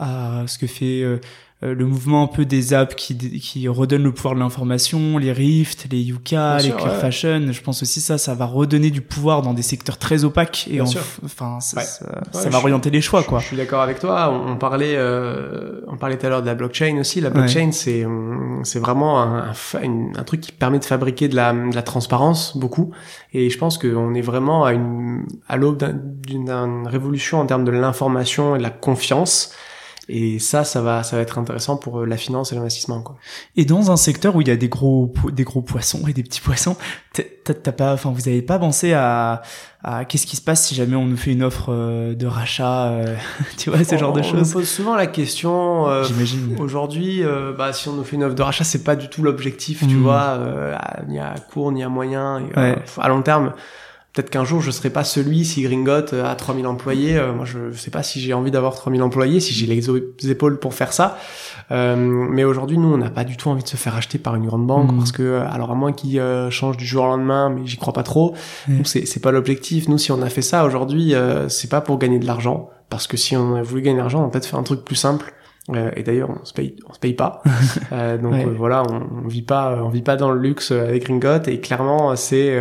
à ce que fait euh, le mouvement un peu des apps qui, qui redonnent le pouvoir de l'information, les Rift, les Yuka, Bien les sûr, Clear ouais. Fashion. Je pense aussi ça, ça va redonner du pouvoir dans des secteurs très opaques et Bien en- sûr. enfin, ça, Ouais. ça, Ouais, ça je va suis- orienter les choix, quoi. Je, suis d'accord avec toi. On, on parlait, euh, on parlait tout à l'heure de la blockchain aussi. La blockchain, c'est, hum, c'est vraiment un, un, une- un truc qui permet de fabriquer de la, de la transparence beaucoup. Et je pense qu'on est vraiment à une, à l'aube d'un- d'une d'une révolution en termes de l'information et de la confiance. Et ça, ça va, ça va être intéressant pour euh, la finance et l'investissement, quoi. Et dans un secteur où il y a des gros, des gros poissons et des petits poissons, t'as pas, enfin, vous avez pas pensé à, à qu'est-ce qui se passe si jamais on nous fait une offre euh, de rachat, euh, *laughs* tu vois, ce genre de On- On choses. nous pose souvent la question. euh, J'imagine. Aujourd'hui, bah, si on nous fait une offre de rachat, c'est pas du tout l'objectif, tu Mm. vois, à- ni à court ni à moyen. Et, Ouais. à long terme, peut-être qu'un jour, je serai pas celui si Gringot euh, a 3000 employés. euh, moi, je, sais pas si j'ai envie d'avoir 3000 employés, si j'ai les épaules pour faire ça. Euh, mais aujourd'hui, nous, on n'a pas du tout envie de se faire acheter par une grande banque Mm. parce que, euh, alors à moins qu'ils euh, changent du jour au lendemain, mais j'y crois pas trop. Nous, c'est c'est pas l'objectif. Nous, si on a fait ça aujourd'hui, euh, c'est pas pour gagner de l'argent, parce que si on a voulu gagner de l'argent, on peut peut-être faire un truc plus simple. Euh, et d'ailleurs, on se paye, on se paye pas. *laughs* Euh, donc Ouais. euh, voilà, on, on vit pas, on vit pas dans le luxe euh, avec Gringot. Et clairement, c'est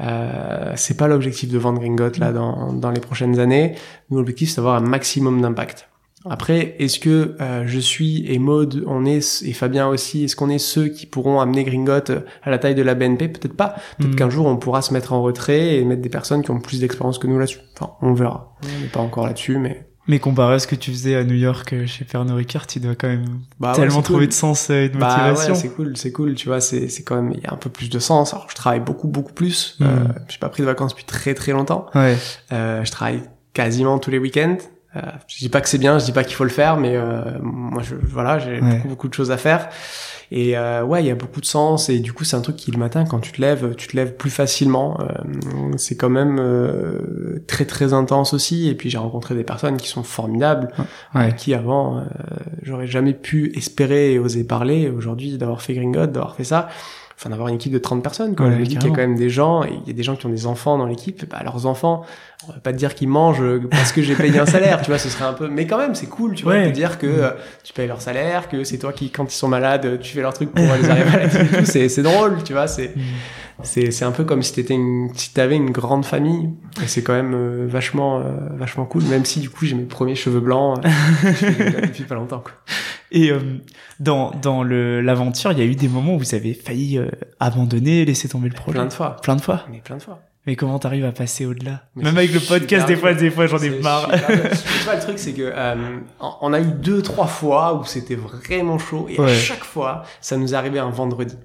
euh, c'est pas l'objectif de vendre Gringot là dans dans les prochaines années. Nous, l'objectif, c'est d'avoir un maximum d'impact. Après, est-ce que euh, je suis et Maud, on est et Fabien aussi, est-ce qu'on est ceux qui pourront amener Gringot à la taille de la BNP Peut-être pas. Peut-être Mm. qu'un jour on pourra se mettre en retrait et mettre des personnes qui ont plus d'expérience que nous là-dessus. Enfin, on verra. On n'est pas encore là-dessus, mais Mais comparé à ce que tu faisais à New York euh, chez Pernod Ricard, tu dois quand même bah, tellement trouver cool. de sens et de Bah motivation. ouais, c'est cool, c'est cool. Tu vois, c'est c'est quand même il y a un peu plus de sens. Alors je travaille beaucoup beaucoup plus. Mm. Euh, j'ai pas pris de vacances depuis très très longtemps. ouais. Euh, je travaille quasiment tous les week-ends. Euh, je dis pas que c'est bien, je dis pas qu'il faut le faire, mais euh, moi, je, voilà, j'ai Ouais. beaucoup, beaucoup de choses à faire. Et euh, ouais, il y a beaucoup de sens. Et du coup, c'est un truc qui le matin, quand tu te lèves, tu te lèves plus facilement. Euh, c'est quand même euh, très très intense aussi. Et puis j'ai rencontré des personnes qui sont formidables, Ouais. qui avant euh, j'aurais jamais pu espérer et oser parler. Aujourd'hui, d'avoir fait Gringot, d'avoir fait ça. Enfin, d'avoir une équipe de 30 personnes, quoi. Ouais, je me dis qu'il y a quand même des gens, et il y a des gens qui ont des enfants dans l'équipe, bah, leurs enfants, on va pas te dire qu'ils mangent parce que j'ai payé un salaire, tu vois, ce serait un peu, mais quand même, c'est cool, tu vois, Ouais. de dire que euh, tu payes leur salaire, que c'est toi qui, quand ils sont malades, tu fais leur truc pour les arriver et tout, c'est, c'est drôle, tu vois, c'est, Mm. c'est, c'est un peu comme si t'étais une, si t'avais une grande famille, et c'est quand même euh, vachement, euh, vachement cool, même si du coup j'ai mes premiers cheveux blancs euh, *laughs* depuis pas longtemps, quoi. Et euh, dans dans le l'aventure, il y a eu des moments où vous avez failli euh, abandonner, laisser tomber le projet. Plein de fois. Plein de fois. Mais plein de fois. Mais comment t'arrives à passer au-delà? Même avec le podcast, des fois, des fois, j'en ai marre. *laughs* tu vois, le truc, c'est que euh, on a eu deux, trois fois où c'était vraiment chaud, et à chaque fois, ça nous arrivé un vendredi.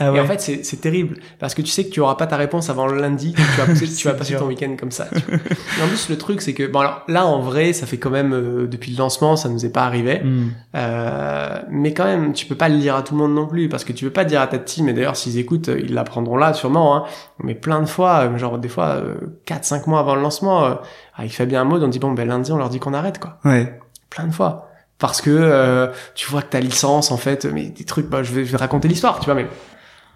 Ah ouais. Et en fait, c'est c'est terrible parce que tu sais que tu auras pas ta réponse avant le lundi, tu vas *laughs* passer, tu vas C'est passer dur. ton week-end comme ça. tu vois. Et en plus, le truc, c'est que bon, alors là, en vrai, ça fait quand même euh, depuis le lancement, ça nous est pas arrivé. Hmm. Euh, mais quand même, tu peux pas le dire à tout le monde non plus, parce que tu peux pas dire à ta team, et d'ailleurs, s'ils écoutent, euh, ils l'apprendront là, sûrement, hein. Mais plein de fois, euh, genre, des fois, euh, 4-5 mois avant le lancement, euh, avec Fabien Maud, on dit, bon, ben, lundi, on leur dit qu'on arrête, quoi. Ouais. Plein de fois. Parce que euh, tu vois que ta licence en fait mais des trucs bah je vais, je vais raconter l'histoire tu vois mais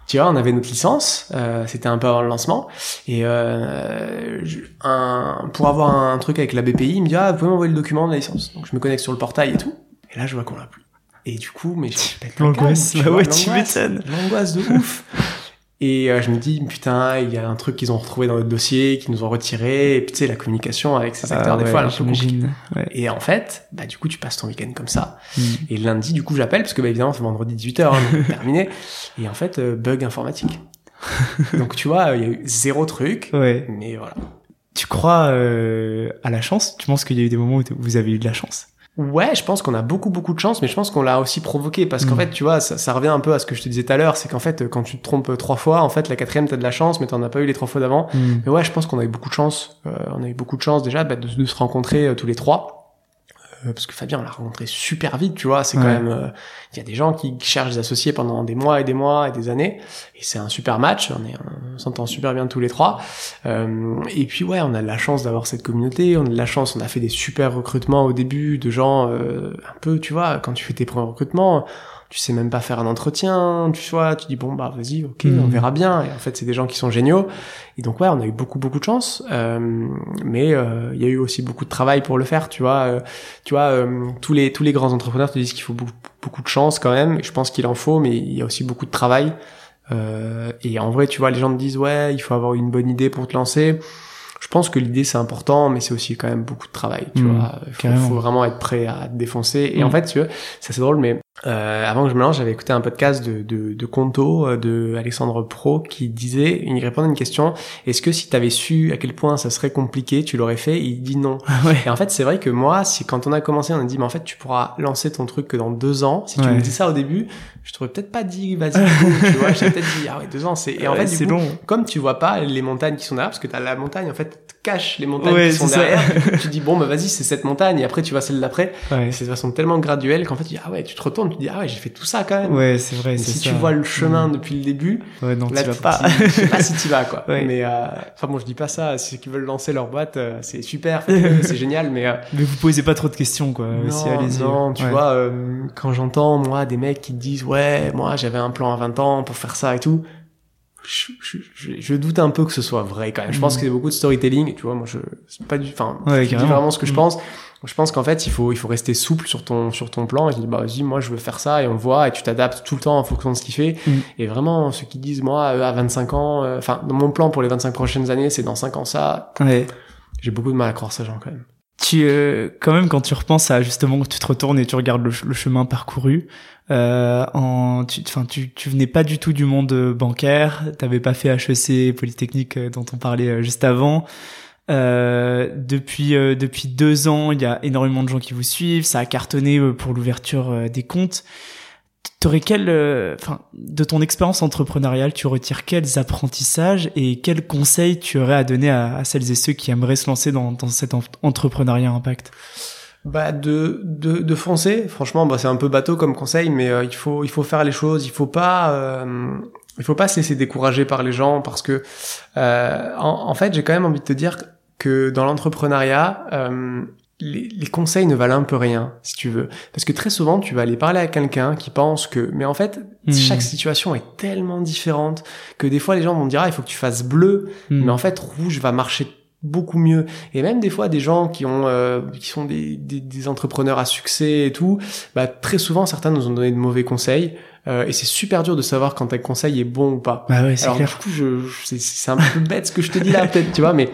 tu vois on avait notre licence euh, c'était un peu avant le lancement et euh, je- un, pour avoir un truc avec la BPI il me dit ah vous pouvez m'envoyer le document de la licence donc je me connecte sur le portail et tout et là je vois qu'on l'a plus. Et du coup mais *laughs* L'angoisse, bah ouais, tu m'étonnes. l'angoisse de ouf et euh, je me dis putain il y a un truc qu'ils ont retrouvé dans notre dossier qu'ils nous ont retiré et puis tu sais la communication avec ces acteurs Ah des ouais, fois elle est un peu compliquée. j'imagine. Ouais. Et en fait, bah du coup tu passes ton week-end comme ça. Mm. Et lundi, du coup j'appelle parce que bah évidemment c'est vendredi 18h, hein, *laughs* terminé. Et en fait, euh, bug informatique. donc tu vois, il y a eu zéro truc. Ouais. Mais voilà. Tu crois euh, à la chance? Tu penses qu'il y a eu des moments où vous avez eu de la chance? Ouais, je pense qu'on a beaucoup beaucoup de chance, mais je pense qu'on l'a aussi provoqué parce qu'en Mm. fait, tu vois, ça, ça revient un peu à ce que je te disais tout à l'heure, c'est qu'en fait, quand tu te trompes trois fois, en fait, la quatrième t'as de la chance, mais t'en as pas eu les trois fois d'avant. Mais ouais, je pense qu'on a eu beaucoup de chance. Euh, on a eu beaucoup de chance déjà bah, de, de se rencontrer euh, tous les trois. Euh, parce que Fabien, on l'a rencontré super vite, tu vois. C'est quand même, euh, il y a des gens qui cherchent des associés pendant des mois et des mois et des années, et c'est un super match. On est, on s'entend super bien tous les trois. Euh, et puis ouais, on a de la chance d'avoir cette communauté. On a de la chance, on a fait des super recrutements au début de gens euh, un peu, tu vois, quand tu fais tes premiers recrutements. Tu sais même pas faire un entretien, tu vois, tu dis bon bah vas-y, ok, Mhm. on verra bien. Et en fait, c'est des gens qui sont géniaux. Et donc ouais, on a eu beaucoup beaucoup de chance, euh, mais euh, il y a eu aussi beaucoup de travail pour le faire, tu vois. euh, tu vois, euh, tous les tous les grands entrepreneurs te disent qu'il faut beaucoup, beaucoup de chance quand même. Et je pense qu'il en faut, mais il y a aussi beaucoup de travail. Euh, et en vrai, tu vois, les gens te disent ouais, il faut avoir une bonne idée pour te lancer. Je pense que l'idée c'est important, mais c'est aussi quand même beaucoup de travail, tu Mhm, vois. Il faut, vraiment être prêt à te défoncer. Et Mhm. en fait, tu vois, ça c'est drôle, mais euh, avant que je me lance, j'avais écouté un podcast de, de, de Conto, euh, de Alexandre Pro, qui disait, il répondait à une question, est-ce que si t'avais su à quel point ça serait compliqué, tu l'aurais fait? Il dit non. Ah ouais. Et en fait, c'est vrai que moi, si quand on a commencé, on a dit, mais en fait, tu pourras lancer ton truc que dans deux ans. Si tu Ouais. me dis ça au début, je t'aurais peut-être pas dit, vas-y, tu vois, j'aurais peut-être dit, ah ouais, deux ans, c'est, et en Ouais, fait, du coup, long. comme tu vois pas les montagnes qui sont derrière, parce que t'as la montagne, en fait, te cache les montagnes Ouais, qui sont derrière. *laughs* tu dis, bon, bah, vas-y, c'est cette montagne, et après, tu vois celle d'après. Ouais. C'est de façon tellement graduelle qu'en fait, tu dis, ah ouais, tu te retournes, tu dis, ah ouais, j'ai fait tout ça quand même. Ouais, c'est vrai. C'est si ça. tu vois le chemin Mm. depuis le début, Ouais, non, là, tu vas pas. tu- je sais pas si tu vas, quoi. *laughs* Mais, euh, enfin bon, je dis pas ça, ceux qui veulent lancer leur boîte, euh, c'est super, c'est génial, mais, euh, Mais vous posez pas trop de questions, quoi. aussi, allez-y. non, tu vois, quand j'entends, moi, des mecs qui te disent, ouais, moi, j'avais un plan à 20 ans pour faire ça et tout, je, je, je, je doute un peu que ce soit vrai, quand même. Je pense qu'il y a beaucoup de storytelling, tu vois, moi, je, c'est pas du, enfin, Ouais, je dis vraiment ce que je Mhm. pense. Je pense qu'en fait, il faut, il faut rester souple sur ton, sur ton plan, et tu dis, bah, vas-y, moi, je veux faire ça, et on voit, et tu t'adaptes tout le temps en fonction de ce qu'il fait. Mhm. Et vraiment, ceux qui disent, moi, euh, à 25 ans, euh, enfin, mon plan pour les 25 prochaines années, c'est dans 5 ans ça, Ouais. j'ai beaucoup de mal à croire ces gens, quand même. Tu, euh, quand même, quand tu repenses à justement, tu te retournes et tu regardes le, ch- le chemin parcouru, euh, en, tu, enfin, tu, tu venais pas du tout du monde euh, bancaire, t'avais pas fait HEC, Polytechnique euh, dont on parlait juste avant. Euh, depuis depuis deux ans, il y a énormément de gens qui vous suivent, ça a cartonné pour l'ouverture des comptes. T'aurais quel, euh, enfin, de ton expérience entrepreneuriale, tu retires quels apprentissages et quels conseils tu aurais à donner à, à celles et ceux qui aimeraient se lancer dans, dans cet en- entrepreneuriat impact? Bah de de, de foncer. Franchement, bah c'est un peu bateau comme conseil, mais euh, il faut il faut faire les choses. Il faut pas euh, il faut pas se laisser décourager par les gens parce que euh, en, en fait j'ai quand même envie de te dire que dans l'entrepreneuriat euh, les, les conseils ne valent un peu rien si tu veux parce que très souvent tu vas aller parler à quelqu'un qui pense que mais en fait Hmm. chaque situation est tellement différente que des fois les gens vont te dire ah il faut que tu fasses bleu Hmm. mais en fait rouge va marcher beaucoup mieux et même des fois des gens qui ont euh, qui sont des, des, des entrepreneurs à succès et tout bah très souvent certains nous ont donné de mauvais conseils euh, et c'est super dur de savoir quand un conseil est bon ou pas Bah ouais, alors clair. du coup je, c'est un peu bête ce que je te dis là peut-être tu vois mais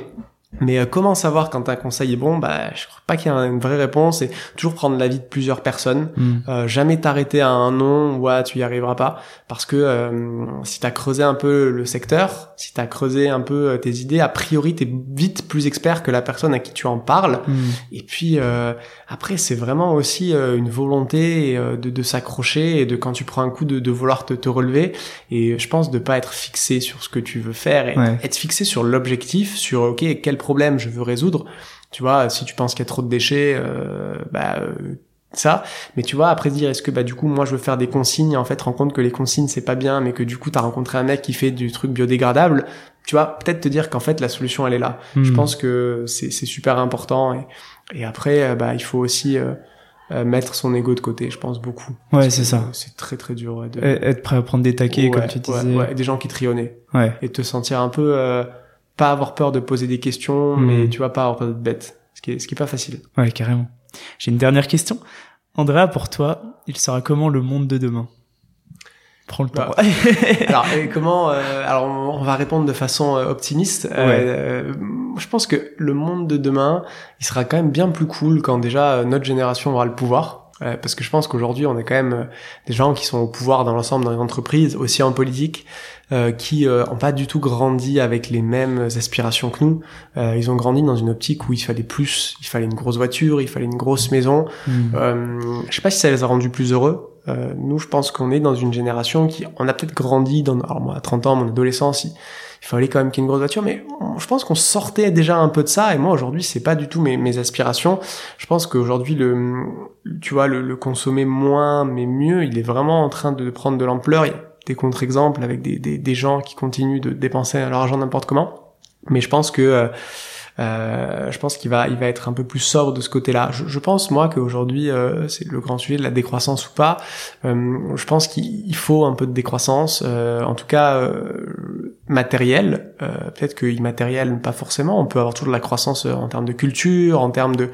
mais euh, comment savoir quand un conseil est bon? Bah je crois pas qu'il y a une vraie réponse et toujours prendre l'avis de plusieurs personnes Hmm. euh, jamais t'arrêter à un nom ou à tu y arriveras pas parce que euh, si t'as creusé un peu le secteur si t'as creusé un peu euh, tes idées a priori t'es vite plus expert que la personne à qui tu en parles Hmm. et puis euh, après c'est vraiment aussi euh, une volonté de, de s'accrocher et de quand tu prends un coup de, de vouloir te, te relever et je pense de pas être fixé sur ce que tu veux faire et Ouais. être fixé sur l'objectif sur ok quel problème je veux résoudre tu vois si tu penses qu'il y a trop de déchets euh, bah euh, ça mais tu vois après dire est-ce que bah du coup moi je veux faire des consignes en fait rends compte que les consignes c'est pas bien mais que du coup t'as rencontré un mec qui fait du truc biodégradable tu vois peut-être te dire qu'en fait la solution elle est là je Hmm. pense que c'est c'est super important et, et après euh, bah il faut aussi euh, euh, mettre son ego de côté, je pense beaucoup. Ouais, c'est ça. C'est très très dur. Ouais, de... Être prêt à prendre des taquets, comme tu disais. Ouais, des gens qui trionnaient. Ouais. Et te sentir un peu, euh, pas avoir peur de poser des questions, mais tu vois, pas avoir peur d'être bête. Ce qui est, ce qui est pas facile. Ouais, carrément. J'ai une dernière question. Andrea, pour toi, il sera comment le monde de demain? Prends le temps. Bah, *laughs* alors, et comment euh, Alors, on va répondre de façon euh, optimiste. Euh, je pense que le monde de demain, il sera quand même bien plus cool quand déjà notre génération aura le pouvoir. Euh, parce que je pense qu'aujourd'hui, on est quand même euh, des gens qui sont au pouvoir dans l'ensemble dans les entreprises, aussi en politique, euh, qui euh, ont pas du tout grandi avec les mêmes aspirations que nous. Euh, ils ont grandi dans une optique où il fallait plus, il fallait une grosse voiture, il fallait une grosse maison. Hmm. Euh, je sais pas si ça les a rendus plus heureux. Euh, nous, je pense qu'on est dans une génération qui, on a peut-être grandi dans, alors moi, à 30 ans, mon adolescence, il, il fallait quand même qu'il y ait une grosse voiture, mais je pense qu'on sortait déjà un peu de ça, et moi, aujourd'hui, c'est pas du tout mes, mes aspirations. Je pense qu'aujourd'hui, le, tu vois, le, consommer moins, mais mieux, il est vraiment en train de prendre de l'ampleur. Il y a des contre-exemples avec des, des, des gens qui continuent de dépenser leur argent n'importe comment. Mais je pense que, euh, je pense qu'il va, il va être un peu plus sobre de ce côté-là. Je, je pense moi qu'aujourd'hui, euh, c'est le grand sujet de la décroissance ou pas. Euh, je pense qu'il il faut un peu de décroissance, euh, en tout cas euh, matérielle. Peut-être que immatérielle, pas forcément. On peut avoir toujours de la croissance en termes de culture, en termes de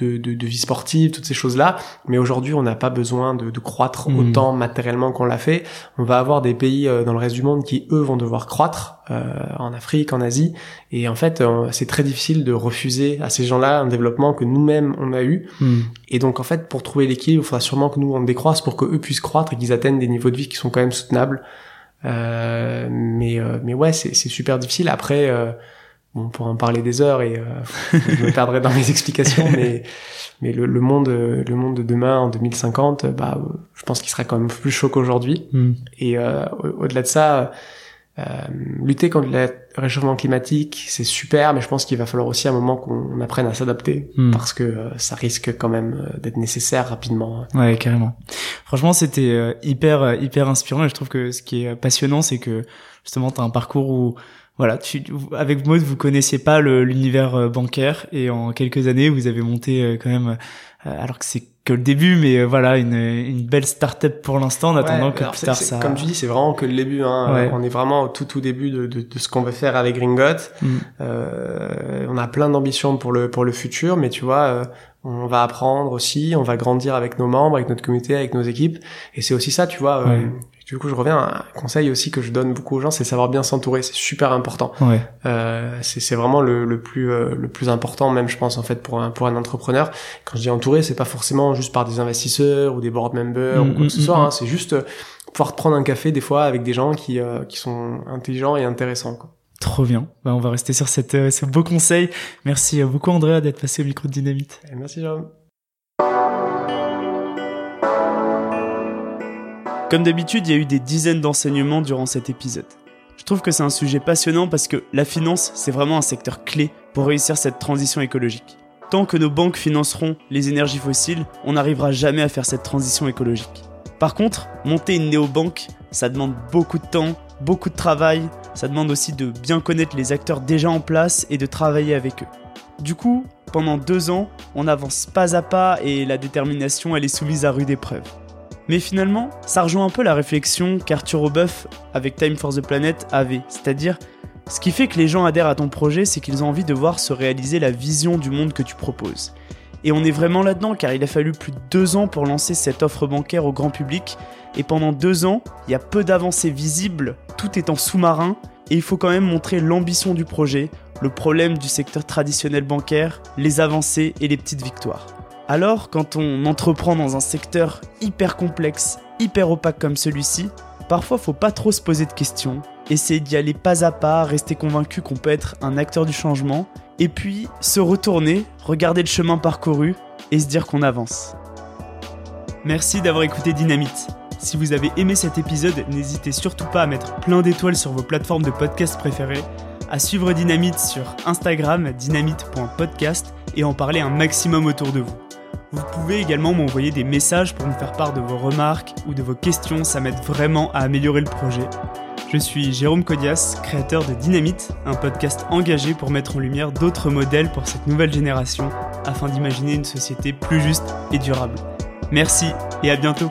de, de, de vie sportive, toutes ces choses-là. Mais aujourd'hui, on n'a pas besoin de, de croître Mhm. autant matériellement qu'on l'a fait. On va avoir des pays euh, dans le reste du monde qui, eux, vont devoir croître, euh, en Afrique, en Asie. Et en fait, euh, c'est très difficile de refuser à ces gens-là un développement que nous-mêmes, on a eu. Hmm. Et donc, en fait, pour trouver l'équilibre, il faudra sûrement que nous, on décroisse pour que eux puissent croître et qu'ils atteignent des niveaux de vie qui sont quand même soutenables. Euh, mais, euh, mais ouais, c'est super difficile. Après, euh, on pourra en parler des heures et euh, je me perdrai dans mes explications, *laughs* mais, mais le, le monde, le monde de demain, en 2050, euh, bah, euh, je pense qu'il sera quand même plus chaud qu'aujourd'hui. Hmm. Et euh, au- au-delà de ça, euh, lutter contre le réchauffement climatique, c'est super, mais je pense qu'il va falloir aussi un moment qu'on apprenne à s'adapter Hmm. parce que euh, ça risque quand même d'être nécessaire rapidement. Ouais, carrément. Franchement, c'était hyper hyper inspirant et je trouve que ce qui est passionnant, c'est que justement, tu as un parcours où voilà, tu, avec Maud, vous connaissiez pas le- l'univers euh, bancaire et en quelques années, vous avez monté euh, quand même, euh, alors que c'est que le début, mais voilà, une, une belle start-up pour l'instant, en attendant Ouais, que plus tard ça. Comme tu dis, c'est vraiment que le début. Hein. Ouais. On est vraiment au tout tout début de, de, de ce qu'on veut faire avec Gringot. Mm. Euh, on a plein d'ambitions pour le pour le futur, mais tu vois, euh, on va apprendre aussi, on va grandir avec nos membres, avec notre communauté, avec nos équipes, et c'est aussi ça, tu vois. euh, Ouais. Du coup, je reviens à un conseil aussi que je donne beaucoup aux gens, c'est savoir bien s'entourer. C'est super important. Ouais. Euh, c'est vraiment le, le plus euh, le plus important, même je pense en fait pour un pour un entrepreneur. Quand je dis entouré, c'est pas forcément juste par des investisseurs ou des board members Mm, ou quoi que ce mm, soit. mm, hein. C'est juste euh, pouvoir prendre un café des fois avec des gens qui euh, qui sont intelligents et intéressants. Quoi. Trop bien. Bah, on va rester sur cette, euh, ce beau conseil. Merci euh, beaucoup, Andrea, d'être passé au micro de Dynamite. Et merci Jérôme. Comme d'habitude, il y a eu des dizaines d'enseignements durant cet épisode. Je trouve que c'est un sujet passionnant parce que la finance, c'est vraiment un secteur clé pour réussir cette transition écologique. Tant que nos banques financeront les énergies fossiles, on n'arrivera jamais à faire cette transition écologique. Par contre, monter une néobanque, ça demande beaucoup de temps, beaucoup de travail, ça demande aussi de bien connaître les acteurs déjà en place et de travailler avec eux. Du coup, pendant deux ans, on avance pas à pas et la détermination, elle est soumise à rude épreuve. Mais finalement, ça rejoint un peu la réflexion qu'Arthur Aubeuf, avec Time for the Planet, avait. C'est-à-dire, ce qui fait que les gens adhèrent à ton projet, c'est qu'ils ont envie de voir se réaliser la vision du monde que tu proposes. Et on est vraiment là-dedans, car il a fallu plus de deux ans pour lancer cette offre bancaire au grand public. Et pendant deux ans, il y a peu d'avancées visibles, tout est en sous-marin, et il faut quand même montrer l'ambition du projet, le problème du secteur traditionnel bancaire, les avancées et les petites victoires. Alors, quand on entreprend dans un secteur hyper complexe, hyper opaque comme celui-ci, parfois faut pas trop se poser de questions, essayer d'y aller pas à pas, rester convaincu qu'on peut être un acteur du changement, et puis se retourner, regarder le chemin parcouru et se dire qu'on avance. Merci d'avoir écouté Dynamite. Si vous avez aimé cet épisode, n'hésitez surtout pas à mettre plein d'étoiles sur vos plateformes de podcast préférées, à suivre Dynamite sur Instagram dynamite.podcast et en parler un maximum autour de vous. Vous pouvez également m'envoyer des messages pour me faire part de vos remarques ou de vos questions, ça m'aide vraiment à améliorer le projet. Je suis Jérôme Codias, créateur de Dynamite, un podcast engagé pour mettre en lumière d'autres modèles pour cette nouvelle génération afin d'imaginer une société plus juste et durable. Merci et à bientôt.